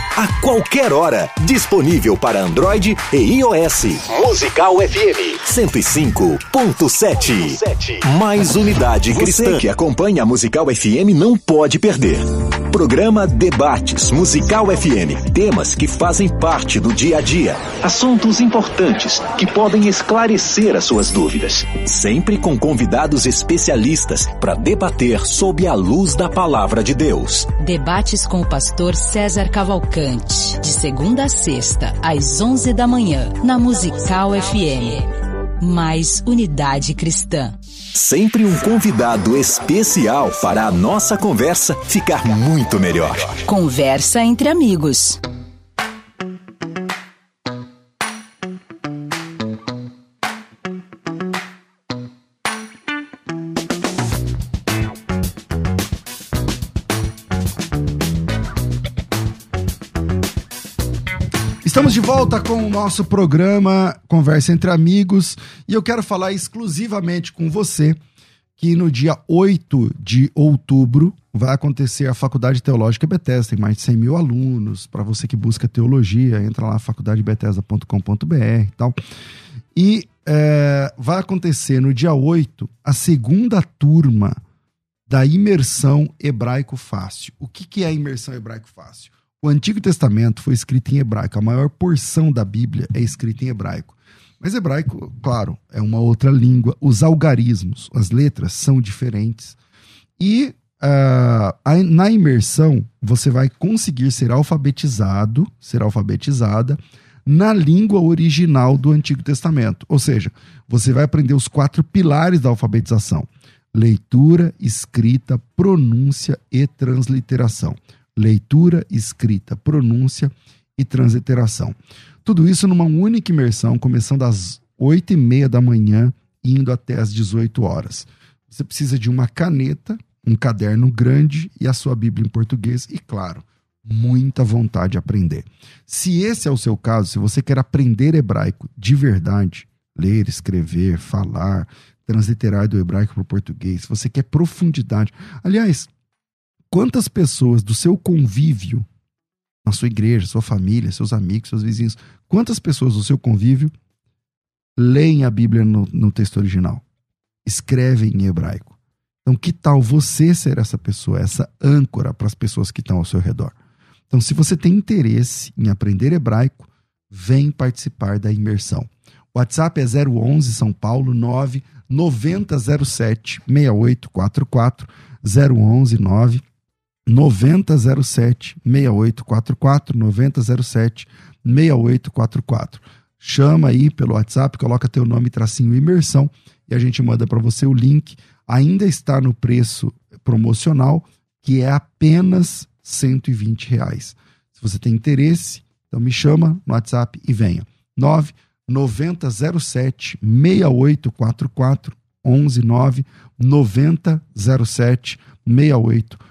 A qualquer hora, disponível para Android e iOS. Musical FM 105.7. Mais unidade cristã. Você que acompanha a Musical FM não pode perder. Programa Debates Musical FM. Temas que fazem parte do dia a dia. Assuntos importantes que podem esclarecer as suas dúvidas. Sempre com convidados especialistas para debater sob a luz da palavra de Deus. Debates com o pastor César Cavalcante, de segunda a sexta, às 11 da manhã, na Musical FM. Mais unidade cristã. Sempre um convidado especial para a nossa conversa ficar muito melhor. Conversa entre amigos. Volta com o nosso programa Conversa entre Amigos e eu quero falar exclusivamente com você que no dia 8 de outubro vai acontecer a Faculdade Teológica Bethesda, tem mais de 100 mil alunos. Para você que busca teologia, entra lá faculdadebethesda.com.br e tal. E é, vai acontecer no dia 8 a segunda turma da imersão hebraico fácil. O que, que é imersão hebraico fácil? O Antigo Testamento foi escrito em hebraico, a maior porção da Bíblia é escrita em hebraico. Mas hebraico, claro, é uma outra língua. Os algarismos, as letras são diferentes. E a- na imersão, você vai conseguir ser alfabetizado, ser alfabetizada na língua original do Antigo Testamento. Ou seja, você vai aprender os quatro pilares da alfabetização: leitura, escrita, pronúncia e transliteração. Leitura, escrita, pronúncia e transliteração. Tudo isso numa única imersão, começando às 8 e meia da manhã indo até às 18 horas. Você precisa de uma caneta, um caderno grande e a sua Bíblia em português e, claro, muita vontade de aprender. Se esse é o seu caso, se você quer aprender hebraico de verdade, ler, escrever, falar, transliterar do hebraico para o português, se você quer profundidade. Aliás, quantas pessoas do seu convívio, na sua igreja, sua família, seus amigos, seus vizinhos, quantas pessoas do seu convívio leem a Bíblia no, no texto original? Escrevem em hebraico. Então, que tal você ser essa pessoa, essa âncora para as pessoas que estão ao seu redor? Então, se você tem interesse em aprender hebraico, vem participar da imersão. O WhatsApp é 011 São Paulo 9 9007 6844 011 9 9007 6844 9007 6844. Chama aí pelo WhatsApp, coloca teu nome, tracinho imersão e a gente manda para você o link. Ainda está no preço promocional, que é apenas 120 reais. Se você tem interesse, então me chama no WhatsApp e venha. 9 9007 6844 119 9007 6844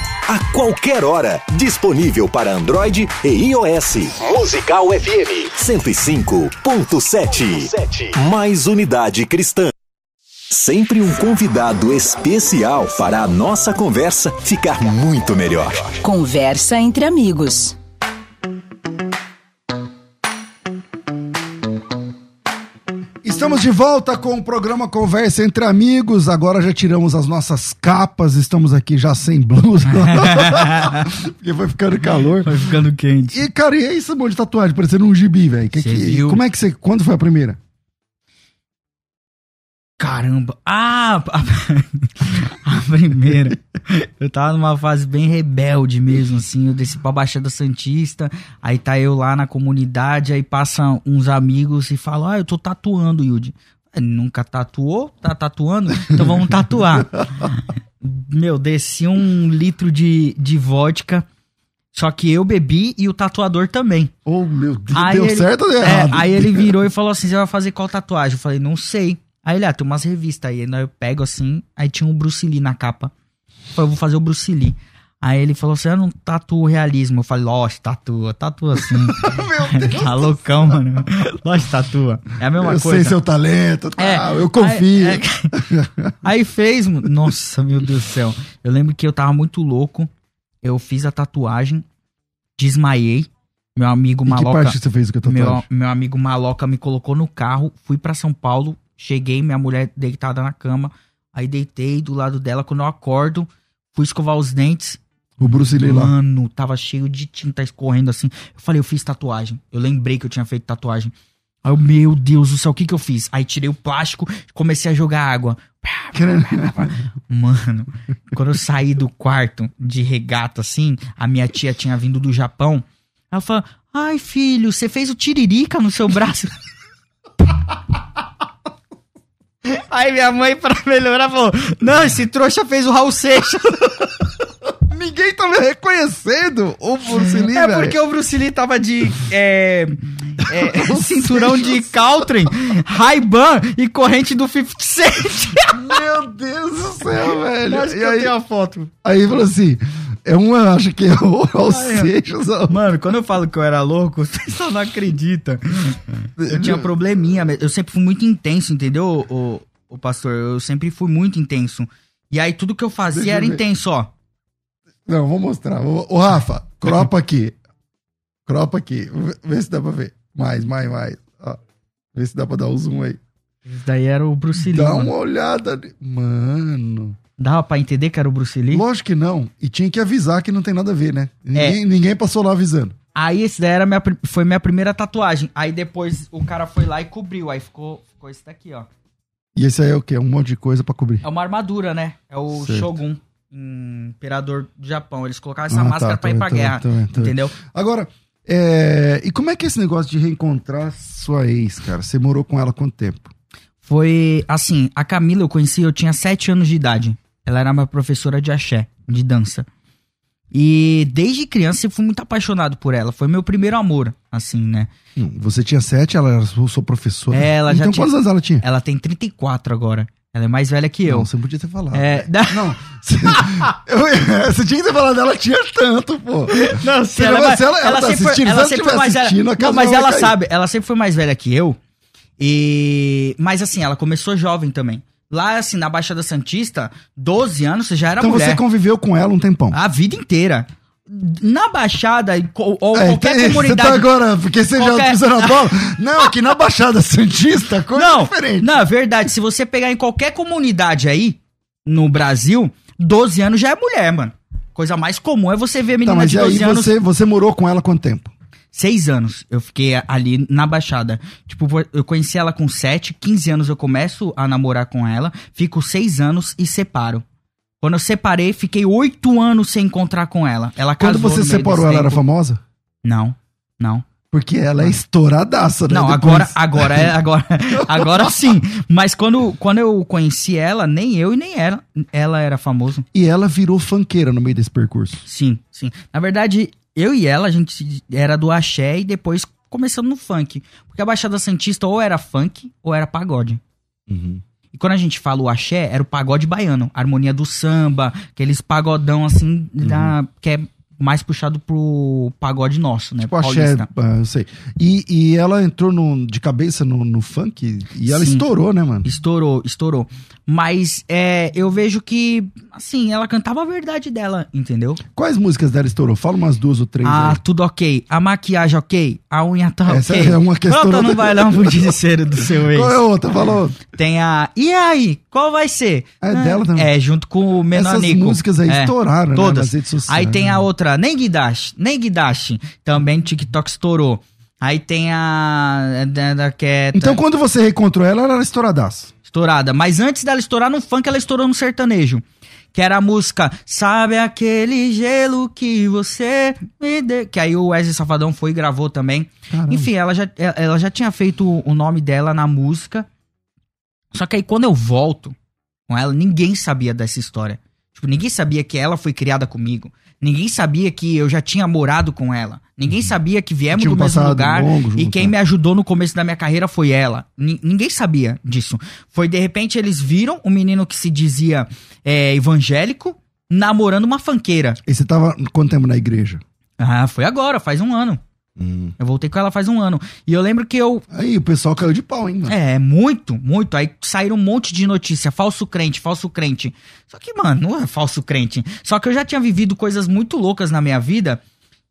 A qualquer hora, disponível para Android e iOS. Musical FM 105.7. Mais unidade cristã. Sempre um convidado especial para a nossa conversa ficar muito melhor. Conversa entre amigos. Estamos de volta com o programa Conversa entre Amigos. Agora já tiramos as nossas capas, estamos aqui já sem blusa. *laughs* Porque foi ficando calor. Foi ficando quente. E, cara, e esse monte de tatuagem parecendo um gibi, velho? Que, que-? Como é que você. Quando foi a primeira? Caramba. Ah, a, *laughs* a primeira. Eu tava numa fase bem rebelde mesmo, assim. Eu desci pra Baixada Santista. Aí tá eu lá na comunidade. Aí passam uns amigos e falam: Ah, eu tô tatuando, Yudi. Eu Nunca tatuou? Tá tatuando? Então vamos tatuar. *laughs* Meu, desci um litro de, de vodka. Só que eu bebi e o tatuador também. Oh, meu Deus, Aí deu ele- certo ou deu é, errado? aí ele virou e falou assim: você vai fazer qual tatuagem? Eu falei, não sei. Aí ele, ah, tem umas revistas aí. Aí eu pego assim, aí tinha um Bruce Lee na capa. Eu falei, eu vou fazer o Bruce Lee. Aí ele falou assim: eu não tatuo realismo. Eu falei, lógico, tatua, tatua sim. *laughs* tá loucão, mano. Lógico, tatua. É a mesma Eu coisa. sei seu talento, tá, É, eu confio. Aí, é- aí fez, nossa, meu Deus do céu. Eu lembro que eu tava muito louco. Eu fiz a tatuagem, desmaiei. Meu amigo E que maloca. parte você fez que eu tô Meu, meu amigo maloca me colocou no carro, fui pra São Paulo, cheguei, minha mulher deitada na cama, aí deitei do lado dela, quando eu acordo, fui escovar os dentes, O Bruce Lee lá. mano, tava cheio de tinta escorrendo assim. Eu falei, eu fiz tatuagem. Eu lembrei que eu tinha feito tatuagem. Aí eu, meu Deus do céu, o que que eu fiz? Aí tirei o plástico, comecei a jogar água. *laughs* Mano, quando eu saí do quarto de regata assim, a minha tia tinha vindo do Japão. Ela falou: Ai, filho, você fez o tiririca no seu braço. *laughs* *laughs* Aí minha mãe, pra melhorar, falou: Não, esse trouxa fez o Raul Seixas. *laughs* Ninguém tá me reconhecendo o Bruce Lee, É velho. porque o Bruce Lee tava de é, é, *laughs* cinturão de Caltrin, Ray-Ban e corrente do 50 Cent. Meu Deus do céu, velho. Acho que E eu aí, tenho a foto. aí falou assim: é um, eu acho que é o ó. Mano, quando eu falo que eu era louco, *laughs* você só não acredita. Eu tinha probleminha, eu sempre fui muito intenso, entendeu, o, o pastor? Eu sempre fui muito intenso. E aí tudo que eu fazia Deixa eu era ver. intenso, ó. Não, vou mostrar. Ô, Rafa, cropa aqui. Cropa aqui. Vê- se dá pra ver. Mais, mais, mais. Ó. Vê se dá pra dar o zoom aí. Isso daí era o Bruce Lee. Dá mano. uma olhada. ali. Mano. Dava pra entender que era o Bruce Lee? Lógico que não. E tinha que avisar que não tem nada a ver, né? É. Ninguém, ninguém passou lá avisando. Aí esse daí era minha, foi minha primeira tatuagem. Aí depois o cara foi lá e cobriu. Aí ficou, ficou esse daqui, ó. E esse aí é o quê? Um monte de coisa pra cobrir. É uma armadura, né? É o Certo. Shogun, imperador do Japão. Eles colocaram essa Ah, tá, máscara tô pra ir pra tô guerra. tô vendo, tô vendo. Entendeu? Agora, é... e como é que é esse negócio de reencontrar sua ex, cara? Você morou com ela quanto tempo? Foi assim, a Camila eu conheci, eu tinha 7 anos de idade. Ela era minha professora de axé, de dança. E desde criança eu fui muito apaixonado por ela. Foi meu primeiro amor, assim, né? Hum, Você tinha sete, ela era sua sua professora. É, ela já então tinha- quantos anos ela tinha? Ela tem 34 agora. Ela é mais velha que eu. Não, você não podia ter falado. É, *laughs* Não, você, *laughs* eu- você tinha que ter falado dela, tinha tanto, pô. Não, Se ela- se ela- ela tá sempre foi- assistindo, ela ela sempre foi mais velha. Não, mas ela sabe, ela sempre foi mais velha que eu. E mas assim, ela começou jovem também. Lá assim, na Baixada Santista, 12 anos você já era Então mulher. você conviveu com ela um tempão. A vida inteira. Na Baixada co- ou É, qualquer então, comunidade. Você tá agora, porque você já Qualquer- pisou na bola. *laughs* Não, aqui na Baixada Santista, coisa não, diferente. não, é verdade. Se você pegar em qualquer comunidade aí, no Brasil, 12 anos já é mulher, mano. Coisa mais comum é você ver menina Tá, mas de e aí 12 anos. você, você morou com ela quanto tempo? Seis anos eu fiquei ali na Baixada. Tipo, eu conheci ela com 7, 15 anos eu começo a namorar com ela, fico seis anos e separo. Quando eu separei, fiquei oito anos sem encontrar com ela. Ela Quando você separou, ela era tempo. famosa? Não, não. Porque ela é estouradaça, né? Não, agora, agora é, *laughs* agora, agora sim. Mas quando, quando eu conheci ela, nem eu e nem ela, ela era famoso. E ela virou funkeira no meio desse percurso. Sim, sim. Na verdade, eu e ela, a gente era do axé e depois começamos no funk. Porque a Baixada Santista ou era funk ou era pagode. E quando a gente fala o axé, era o pagode baiano. Harmonia do samba, aqueles pagodão assim, da, que é mais puxado pro pagode nosso, né? Tipo, axé, ah, eu sei. E, e ela entrou no- de cabeça no, no funk e ela Sim. estourou, né, mano? Estourou, estourou. Mas é, eu vejo que, assim, ela cantava a verdade dela, entendeu? Quais músicas dela estourou? Fala umas duas ou três Ah, aí. tudo ok. A maquiagem ok. A unha tá Essa ok. é uma que Pronto, estourou. no bailão pro desespero do seu ex. Qual é outra? Falou. Tem a... E aí? Qual vai ser? É Ah, dela também. É, junto com o Essas Menonico. músicas aí É, estouraram, né, Todas. nas redes sociais. Aí tem a outra, Nem Guidashi. Nem. Também TikTok estourou. Aí tem a... Da, que é, Então, quando você reencontrou ela, ela era estouradaça. estourada. Mas antes dela estourar no funk, ela estourou no sertanejo. Que era a música Sabe aquele gelo que você me deu. Que aí o Wesley Safadão foi e gravou também. Caramba. Enfim, ela já, ela já tinha feito o nome dela na música. Só que aí quando eu volto com ela, ninguém sabia dessa história. Tipo, ninguém sabia que ela foi criada comigo. Ninguém sabia que eu já tinha morado com ela. Ninguém sabia que viemos do mesmo lugar longo e quem né? me ajudou no começo da minha carreira foi ela. Ni- ninguém sabia disso. Foi de repente eles viram um menino que se dizia é, evangélico namorando uma fanqueira. E você tava quanto tempo na igreja? Ah, foi agora, faz um ano. Eu voltei com ela faz um ano. E eu lembro que eu Aí o pessoal caiu de pau, hein, mano? é, muito, muito. Aí saíram um monte de notícia, falso crente, falso crente. Só que, mano, não é falso crente. Só que eu já tinha vivido coisas muito loucas na minha vida.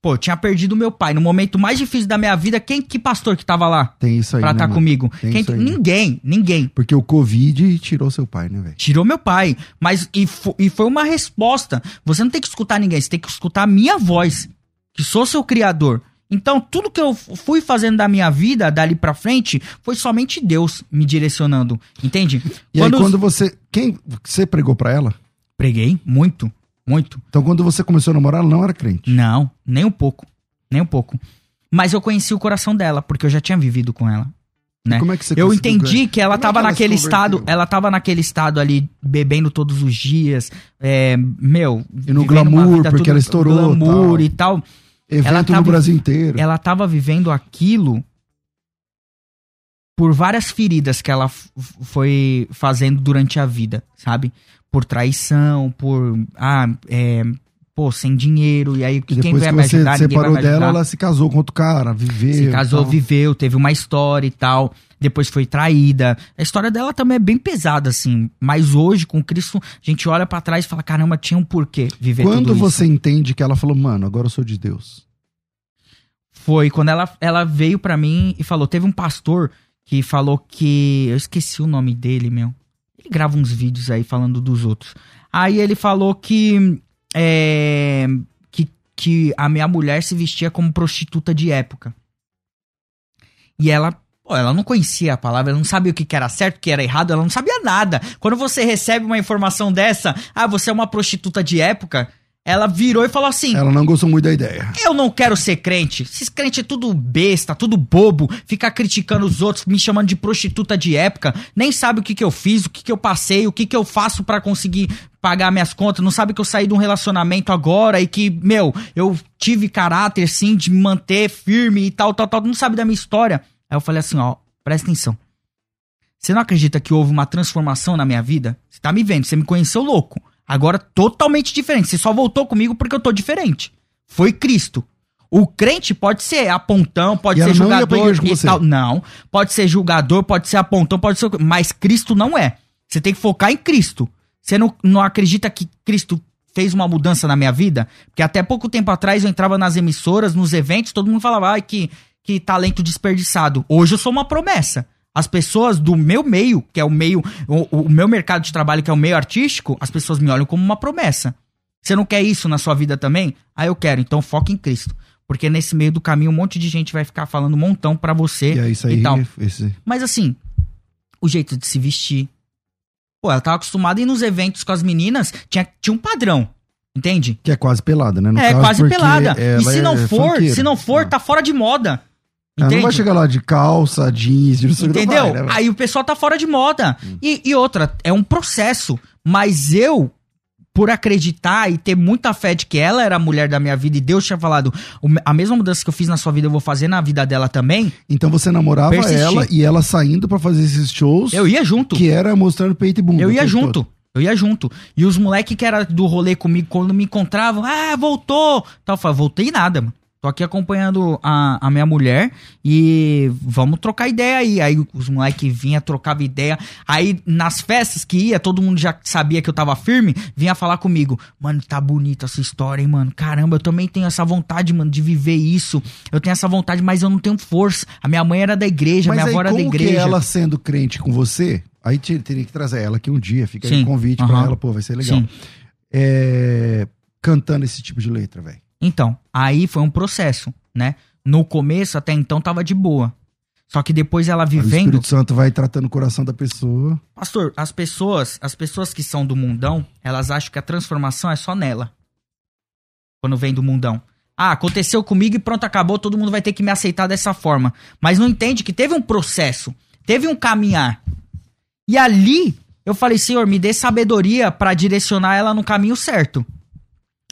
Pô, eu tinha perdido meu pai. No momento mais difícil da minha vida, quem que pastor que tava lá Tem isso aí, pra né, estar mano? comigo? Tem Quem- né? ninguém, ninguém. Porque o Covid tirou seu pai, né, velho? Tirou meu pai. Mas e, e foi uma resposta. Você não tem que escutar ninguém, você tem que escutar a minha voz, que sou seu criador. Então, tudo que eu fui fazendo da minha vida, dali pra frente, foi somente Deus me direcionando. Entende? E aí, quando você. Quem você pregou pra ela? Preguei muito, muito. Então, quando você começou a namorar, ela não era crente. Não, nem um pouco. Nem um pouco. Mas eu conheci o coração dela, porque eu já tinha vivido com ela. Né? como é que você eu entendi que ela Como é tava que ela naquele estado, ela tava naquele estado ali, bebendo todos os dias, é, meu... E no glamour, porque tudo ela estourou, Glamour tal. e tal. Evento Ela no tava- Brasil inteiro. Ela tava vivendo aquilo por várias feridas que ela foi fazendo durante a vida, sabe? Por traição, por... Ah, é... Pô, sem dinheiro, e aí E quem depois vai que me você ajudar? Vai separou dela, ela se casou com outro cara, viveu. Se casou, tal. viveu, teve uma história e tal. Depois foi traída. A história dela também é bem pesada, assim. Mas hoje, com Cristo, a gente olha pra trás e fala: caramba, tinha um porquê viver Quando tudo você isso. entende que ela falou, mano, agora eu sou de Deus. Foi quando ela, ela veio pra mim e falou: teve um pastor que falou que. Eu esqueci o nome dele, meu. Ele grava uns vídeos aí falando dos outros. Aí ele falou que. É, que, que a minha mulher se vestia como prostituta de época. E ela, ela não conhecia a palavra, ela não sabia o que era certo, o que era errado, ela não sabia nada. Quando você recebe uma informação dessa, ah, você é uma prostituta de época, ela virou e falou assim: Ela não gostou muito da ideia. eu não quero ser crente. Esses crentes é tudo besta, tudo bobo, ficar criticando os outros, me chamando de prostituta de época, nem sabe o que que eu fiz, o que que eu passei, o que que eu faço pra conseguir pagar minhas contas, não sabe que eu saí de um relacionamento agora e que, meu, eu tive caráter sim de me manter firme e tal, tal, tal, não sabe da minha história. Aí eu falei assim, ó, presta atenção. Você não acredita que houve uma transformação na minha vida? Você tá me vendo, você me conheceu louco. Agora totalmente diferente. Você só voltou comigo porque eu tô diferente. Foi Cristo. O crente pode ser apontão, pode E ser julgador e tal. Não. Pode ser julgador, pode ser apontão, pode ser. Mas Cristo não é. Você tem que focar em Cristo. Você não, não acredita que Cristo fez uma mudança na minha vida? Porque até pouco tempo atrás eu entrava nas emissoras, nos eventos, todo mundo falava, ai, que, que talento desperdiçado. Hoje eu sou uma promessa. As pessoas do meu meio, que é o meio, o, o meu mercado de trabalho, que é o meio artístico, as pessoas me olham como uma promessa. Você não quer isso na sua vida também? Ah, eu quero. Então foca em Cristo. Porque nesse meio do caminho um monte de gente vai ficar falando um montão pra você E é isso aí. e tal. esse- Mas assim, o jeito de se vestir. Pô, ela tava acostumada a ir nos eventos com as meninas, tinha, tinha um padrão. Entende? Que é quase pelada, né? No é, quase pelada. E se não é for, se não for, Ah. tá fora de moda. Entende? não vai chegar lá de calça, jeans, de não sei o que, não Entendeu? vai, né? Aí o pessoal tá fora de moda. E, e outra, é um processo. Mas eu, por acreditar e ter muita fé de que ela era a mulher da minha vida e Deus tinha falado, "O me- a mesma mudança que eu fiz na sua vida, eu vou fazer na vida dela também, Então você namorava ela e ela saindo pra fazer esses shows eu ia junto. que era mostrando peito e bunda. Eu ia junto. todo. Eu ia junto. E os moleque que era do rolê comigo, quando me encontravam, ah, voltou. Tal, eu falava, voltei nada, mano. Tô aqui acompanhando a, a minha mulher e vamos trocar ideia aí. Aí os moleque vinha, trocava ideia. Aí nas festas que ia, todo mundo já sabia que eu tava firme, vinha falar comigo. Mano, tá bonita essa história, hein, mano. Caramba, eu também tenho essa vontade, mano, de viver isso. Eu tenho essa vontade, mas eu não tenho força. A minha mãe era da igreja, Mas minha aí, avó era da como que igreja. ela sendo crente com você, aí te- teria que trazer ela aqui um dia, fica aí Sim. um convite Aham. pra ela, pô, vai ser legal. Sim. É, cantando esse tipo de letra, velho. Então, aí foi um processo, né? No começo, até então, tava de boa. Só que depois ela Aí O vivendo. Espírito Santo vai tratando o coração da pessoa. Pastor, as pessoas, as pessoas que são do mundão, elas acham que a transformação é só nela. Quando vem do mundão. Ah, aconteceu comigo e pronto, acabou, todo mundo vai ter que me aceitar dessa forma. Mas não entende que teve um processo, teve um caminhar. E ali, eu falei, Senhor, me dê sabedoria pra direcionar ela no caminho certo.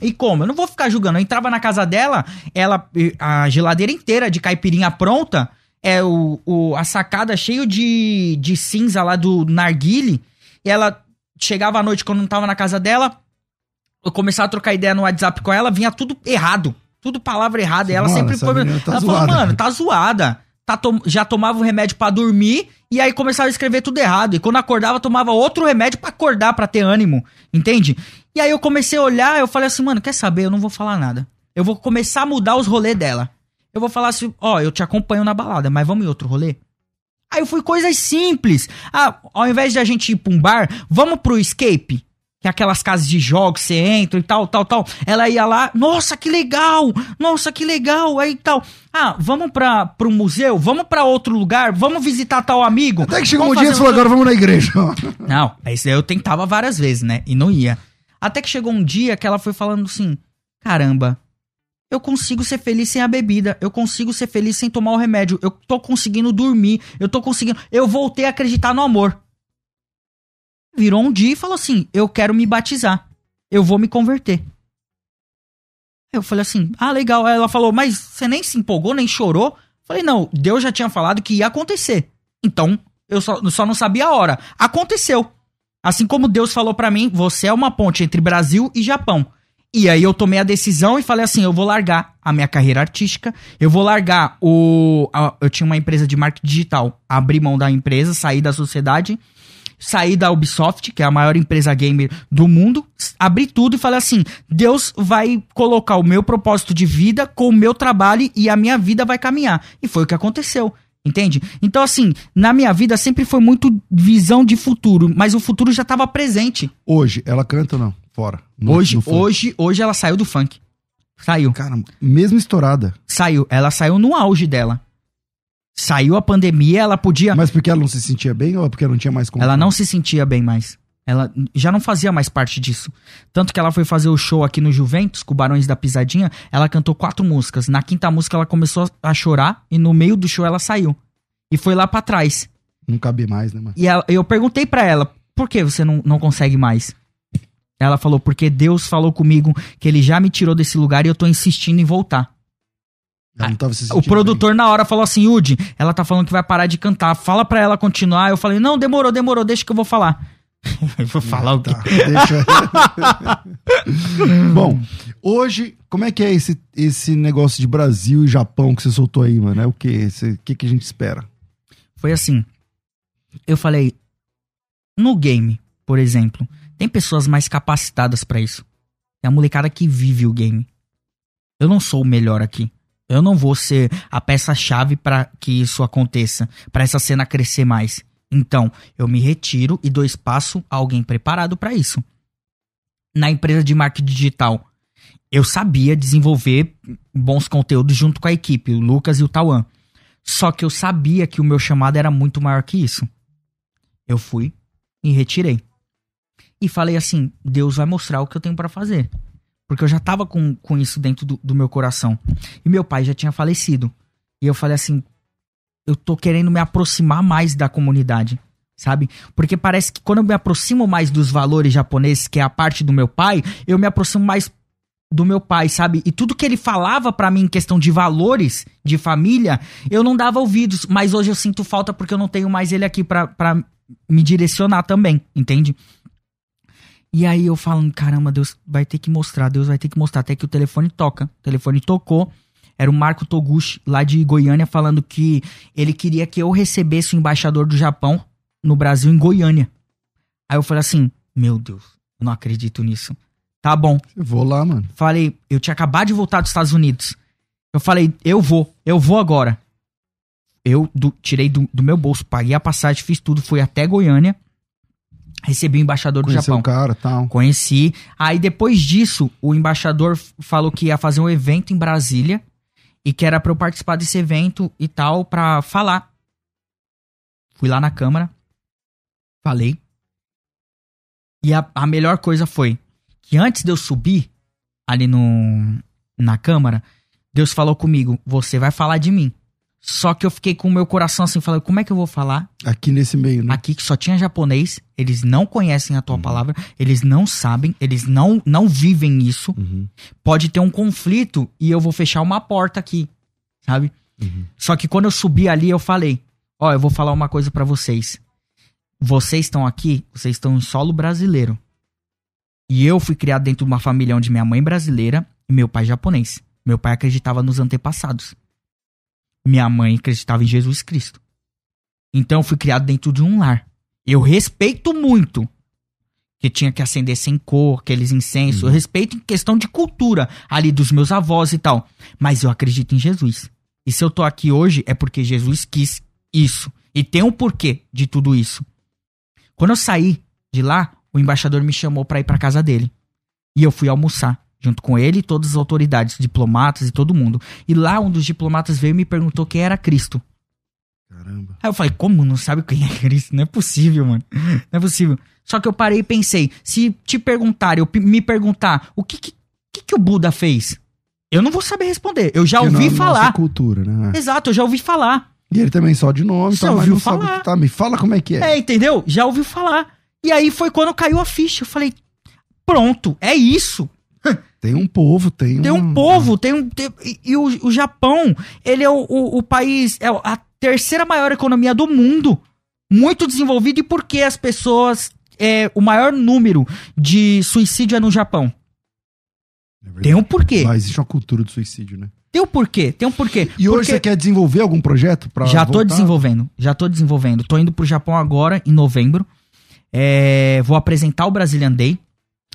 E como? Eu não vou ficar julgando. Eu entrava na casa dela, ela a geladeira inteira de caipirinha pronta, é o, o a sacada cheio de, de cinza lá do narguile. E ela chegava à noite quando não tava na casa dela, eu começava a trocar ideia no WhatsApp com ela, vinha tudo errado. Tudo palavra errada. E ela Mano, sempre foi. tá ela falou, zoada. mano, tá zoada. Tá tom- já tomava o remédio pra dormir e aí começava a escrever tudo errado. E quando acordava, tomava outro remédio pra acordar, pra ter ânimo. Entende? E aí eu comecei a olhar, eu falei assim, mano, quer saber? Eu não vou falar nada. Eu vou começar a mudar os rolês dela. Eu vou falar assim, ó, eu te acompanho na balada, mas vamos em outro rolê? Aí eu fui coisas simples. Ah, ao invés de a gente ir pra um bar, vamos pro escape? Que é aquelas casas de jogos, você entra e tal, tal, tal. Ela ia lá, nossa, que legal! Nossa, que legal! Aí tal. Ah, vamos pra, pro museu? Vamos pra outro lugar? Vamos visitar tal amigo? Até que chegou um dia e falou, agora vamos na igreja. não, isso aí eu tentava várias vezes, né? E não ia. Até que chegou um dia que ela foi falando assim: caramba, eu consigo ser feliz sem a bebida, eu consigo ser feliz sem tomar o remédio, eu tô conseguindo dormir, eu tô conseguindo. Eu voltei a acreditar no amor. Virou um dia e falou assim: eu quero me batizar, eu vou me converter. Eu falei assim: ah, legal. Aí ela falou: mas você nem se empolgou, nem chorou? Falei: não, Deus já tinha falado que ia acontecer. Então, eu só, só não sabia a hora. Aconteceu. Assim como Deus falou pra mim, você é uma ponte entre Brasil e Japão. E aí eu tomei a decisão e falei assim, eu vou largar a minha carreira artística, eu vou largar o... a- eu tinha uma empresa de marketing digital, abri mão da empresa, saí da sociedade, saí da Ubisoft, que é a maior empresa gamer do mundo, abri tudo e falei assim, Deus vai colocar o meu propósito de vida com o meu trabalho e a minha vida vai caminhar. E foi o que aconteceu. Entende? Então, assim, na minha vida sempre foi muito visão de futuro, mas o futuro já estava presente. Hoje, ela canta ou não? Fora. No- hoje, no hoje, hoje ela saiu do funk. Saiu. Cara, mesmo estourada. Saiu. Ela saiu no auge dela. Saiu a pandemia, ela podia. Mas porque ela não se sentia bem ou porque ela não tinha mais como? Ela não se sentia bem mais. Ela já não fazia mais parte disso. Tanto que ela foi fazer o show aqui no Juventus, com o Barões da Pisadinha. Ela cantou quatro músicas. Na quinta música ela começou a chorar e no meio do show ela saiu. E foi lá pra trás. Não cabe mais, né, mano? E ela- eu perguntei pra ela, por que você não, não consegue mais? Ela falou, porque Deus falou comigo que ele já me tirou desse lugar e eu tô insistindo em voltar. Se O produtor na hora falou assim, Udi, ela tá falando que vai parar de cantar, fala pra ela continuar. Eu falei, não, demorou, demorou, deixa que eu vou falar. *laughs* eu vou falar o quê? Tá. *laughs* Bom, hoje, como é que é esse, esse negócio de Brasil e Japão que você soltou aí, mano? É o? Esse- O que, que a gente espera? Foi assim, eu falei, no game, por exemplo, tem pessoas mais capacitadas pra isso. É a molecada que vive o game. Eu não sou o melhor aqui. Eu não vou ser a peça-chave para que isso aconteça, para essa cena crescer mais. Então, eu me retiro e dou espaço a alguém preparado para isso. Na empresa de marketing digital, eu sabia desenvolver bons conteúdos junto com a equipe, o Lucas e o Tauan. Só que eu sabia que o meu chamado era muito maior que isso. Eu fui e retirei. E falei assim: Deus vai mostrar o que eu tenho para fazer. Porque eu já tava com, com isso dentro do, do meu coração. E meu pai já tinha falecido. E eu falei assim: eu tô querendo me aproximar mais da comunidade, sabe? Porque parece que quando eu me aproximo mais dos valores japoneses, que é a parte do meu pai, eu me aproximo mais do meu pai, sabe? E tudo que ele falava para mim em questão de valores, de família, eu não dava ouvidos, mas hoje eu sinto falta porque eu não tenho mais ele aqui pra me direcionar também, entende? E aí eu falo, caramba, Deus vai ter que mostrar, Deus vai ter que mostrar, até que o telefone toca. O telefone tocou, era o Marco Toguchi, lá de Goiânia, falando que ele queria que eu recebesse o embaixador do Japão no Brasil, em Goiânia. Aí eu falei assim: Meu Deus, eu não acredito nisso. Tá bom. Eu vou lá, mano. Falei, eu tinha acabado de voltar dos Estados Unidos. Eu falei, eu vou, eu vou agora. Eu do, tirei do, do, meu bolso, paguei a passagem, fiz tudo, fui até Goiânia. Recebi o embaixador do Japão. o cara, tal. Conheci. Aí depois disso, o embaixador falou que ia fazer um evento em Brasília e que era para eu participar desse evento e tal para falar. Fui lá na câmara, falei. E a, a melhor coisa foi que antes de eu subir ali no na câmara, Deus falou comigo: "Você vai falar de mim". Só que eu fiquei com o meu coração assim, falei, como é que eu vou falar? Aqui nesse meio, né? Aqui que só tinha japonês, eles não conhecem a tua uhum. palavra, eles não sabem, eles não, não vivem isso. Uhum. Pode ter um conflito e eu vou fechar uma porta aqui, sabe? Uhum. Só que quando eu subi ali, eu falei, ó, oh, eu vou falar uma coisa para vocês. Vocês estão aqui, vocês estão em solo brasileiro. E eu fui criado dentro de uma família onde minha mãe é brasileira e meu pai é japonês. Meu pai acreditava nos antepassados minha mãe acreditava em Jesus Cristo. Então eu fui criado dentro de um lar. Eu respeito muito que tinha que acender sem cor, aqueles incensos. Uhum. Eu respeito em questão de cultura ali dos meus avós e tal. Mas eu acredito em Jesus. E se eu tô aqui hoje é porque Jesus quis isso. E tem um porquê de tudo isso. Quando eu saí de lá, o embaixador me chamou para ir para casa dele. E eu fui almoçar junto com ele e todas as autoridades, diplomatas e todo mundo. E lá um dos diplomatas veio e me perguntou quem era Cristo. Caramba. Aí eu falei, como não sabe quem é Cristo? Não é possível, mano. Não é possível. Só que eu parei e pensei, se te perguntarem, eu me perguntar, o que que, que, que o Buda fez? Eu não vou saber responder. Eu já ouvi falar. cultura, né? Exato, eu já ouvi falar. E ele também só de nome, tá, mas não falar. sabe tá. Me fala como é que é. É, entendeu? Já ouviu falar. E aí foi quando caiu a ficha. Eu falei, pronto, é isso. *laughs* Tem um povo, tem, tem um... um povo, tem um... Tem, e, e o, o, Japão, ele é o, o, o, país, é a terceira maior economia do mundo. Muito desenvolvido. E por que as pessoas... É, o maior número de suicídio é no Japão? É tem um porquê. Mas existe uma cultura do suicídio, né? Tem um porquê, tem um porquê. E hoje você quer desenvolver algum projeto para Já voltar? tô desenvolvendo, já tô desenvolvendo. Tô indo pro Japão agora, em novembro. É, vou apresentar o Brazilian Day.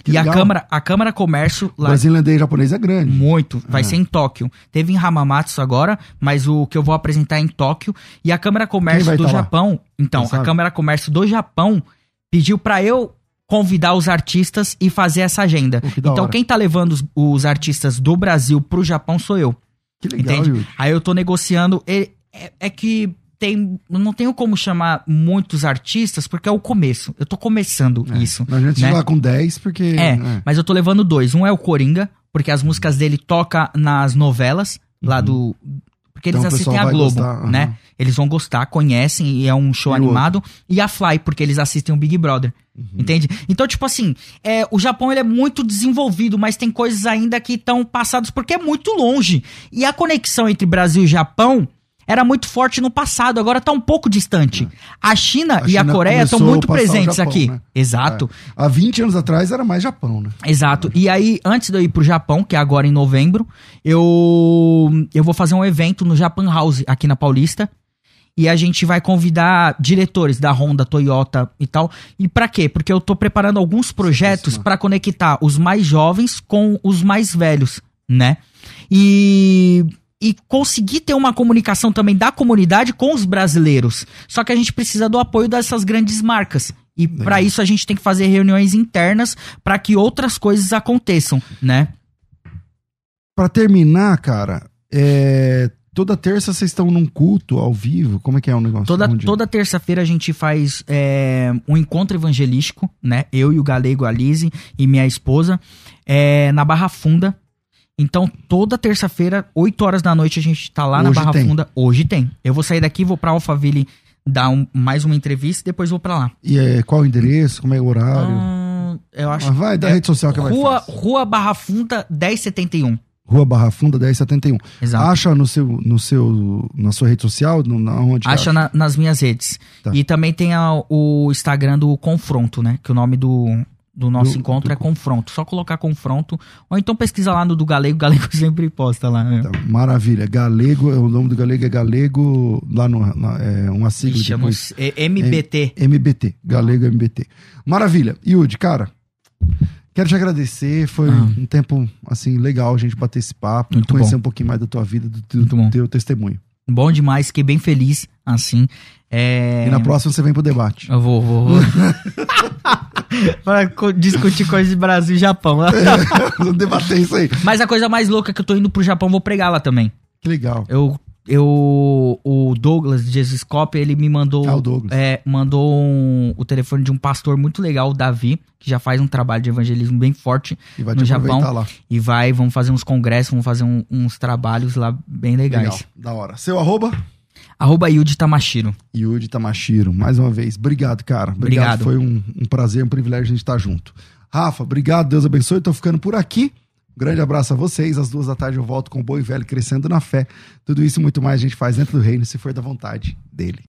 Que e a Câmara, a Câmara Comércio lá. Brasileiro japonês é grande. Muito. Vai ah. ser em Tóquio. Teve em Hamamatsu agora, mas o que eu vou apresentar é em Tóquio. E a Câmara Comércio do tá Japão. Lá? Então, a Câmara Comércio do Japão pediu para eu convidar os artistas e fazer essa agenda. Oh, que então, quem tá levando os, os, artistas do Brasil pro Japão sou eu. Que legal, entende? Aí eu tô negociando. É, é, é que tem, não tenho como chamar muitos artistas porque é o começo. Eu tô começando é, isso. A gente né? lá com 10 porque. É, é, mas eu tô levando dois. Um é o Coringa, porque as músicas dele toca nas novelas lá uhum. do. Porque eles então, assistem a Globo, uhum. né? Eles vão gostar, conhecem e é um show e animado. Outro? E a Fly, porque eles assistem o Big Brother. Uhum. Entende? Então, tipo assim, é, o Japão ele é muito desenvolvido, mas tem coisas ainda que estão passadas porque é muito longe. E a conexão entre Brasil e Japão era muito forte no passado, agora está um pouco distante. A China, a China e a Coreia estão muito presentes Japão, aqui. Né? Exato. É. Há 20 anos atrás era mais Japão, né? Exato. E aí, antes de eu ir pro Japão, que é agora em novembro, eu, eu vou fazer um evento no Japan House, aqui na Paulista. E a gente vai convidar diretores da Honda, Toyota e tal. E para quê? Porque eu tô preparando alguns projetos para conectar os mais jovens com os mais velhos, né? E e conseguir ter uma comunicação também da comunidade com os brasileiros. Só que a gente precisa do apoio dessas grandes marcas. E para isso a gente tem que fazer reuniões internas para que outras coisas aconteçam, né? Para terminar, cara, é, toda terça vocês estão num culto ao vivo? Como é que é o negócio? Toda, toda terça-feira a gente faz é, um encontro evangelístico, né? Eu e o Galego Alize e minha esposa, é, na Barra Funda. Então, toda terça-feira, 8 horas da noite, a gente tá lá Hoje na Barra tem. Funda. Hoje tem. Eu vou sair daqui, vou pra Alphaville dar um, mais uma entrevista e depois vou para lá. E é, qual o endereço? Como é o horário? Hum, eu acho. Ah, vai da é, rede social que Rua, Rua Barra Funda 1071. Rua Barra Funda 1071. Exato. Acha no seu, no seu, na sua rede social? No, na, onde acha, acha? Na, nas minhas redes. Tá. E também tem a, o Instagram do Confronto, né? Que o nome do, do nosso do, encontro do... é confronto. Só colocar confronto. Ou então pesquisa lá no do Galego. Galego *laughs* sempre posta lá. Né? Tá, maravilha. Galego, o nome do Galego é Galego. Lá no. Na, é uma sigla Ixi, depois. É MBT. É, MBT. Galego MBT. Maravilha. Yudi, cara. Quero te agradecer. Foi ah. um tempo assim legal a gente bater esse papo, Muito conhecer bom. um pouquinho mais da tua vida, do, do teu testemunho. Bom demais, fiquei bem feliz assim. É... E na próxima você vem pro debate. Eu vou, vou. vou. *laughs* Pra discutir coisas de Brasil e Japão. *laughs* é, debater isso aí. Mas a coisa mais louca é que eu tô indo pro Japão, vou pregar lá também. Que legal. Eu eu o Douglas de Jesus Cop, ele me mandou ah, o Douglas. é, mandou um, o telefone de um pastor muito legal, o Davi, que já faz um trabalho de evangelismo bem forte no Japão lá. e vai, vamos fazer uns congressos, vamos fazer um, uns trabalhos lá bem legais. Legal, da hora. Seu arroba? Arroba Yudi Tamashiro. Yudi Tamashiro, mais uma vez. Obrigado, cara. Obrigado. obrigado. Foi um, um prazer, um privilégio a gente estar junto. Rafa, obrigado, Deus abençoe. Tô ficando por aqui. Um grande abraço a vocês. Às duas da tarde eu volto com o Boi Velho crescendo na fé. Tudo isso e muito mais a gente faz dentro do reino, se for da vontade dele.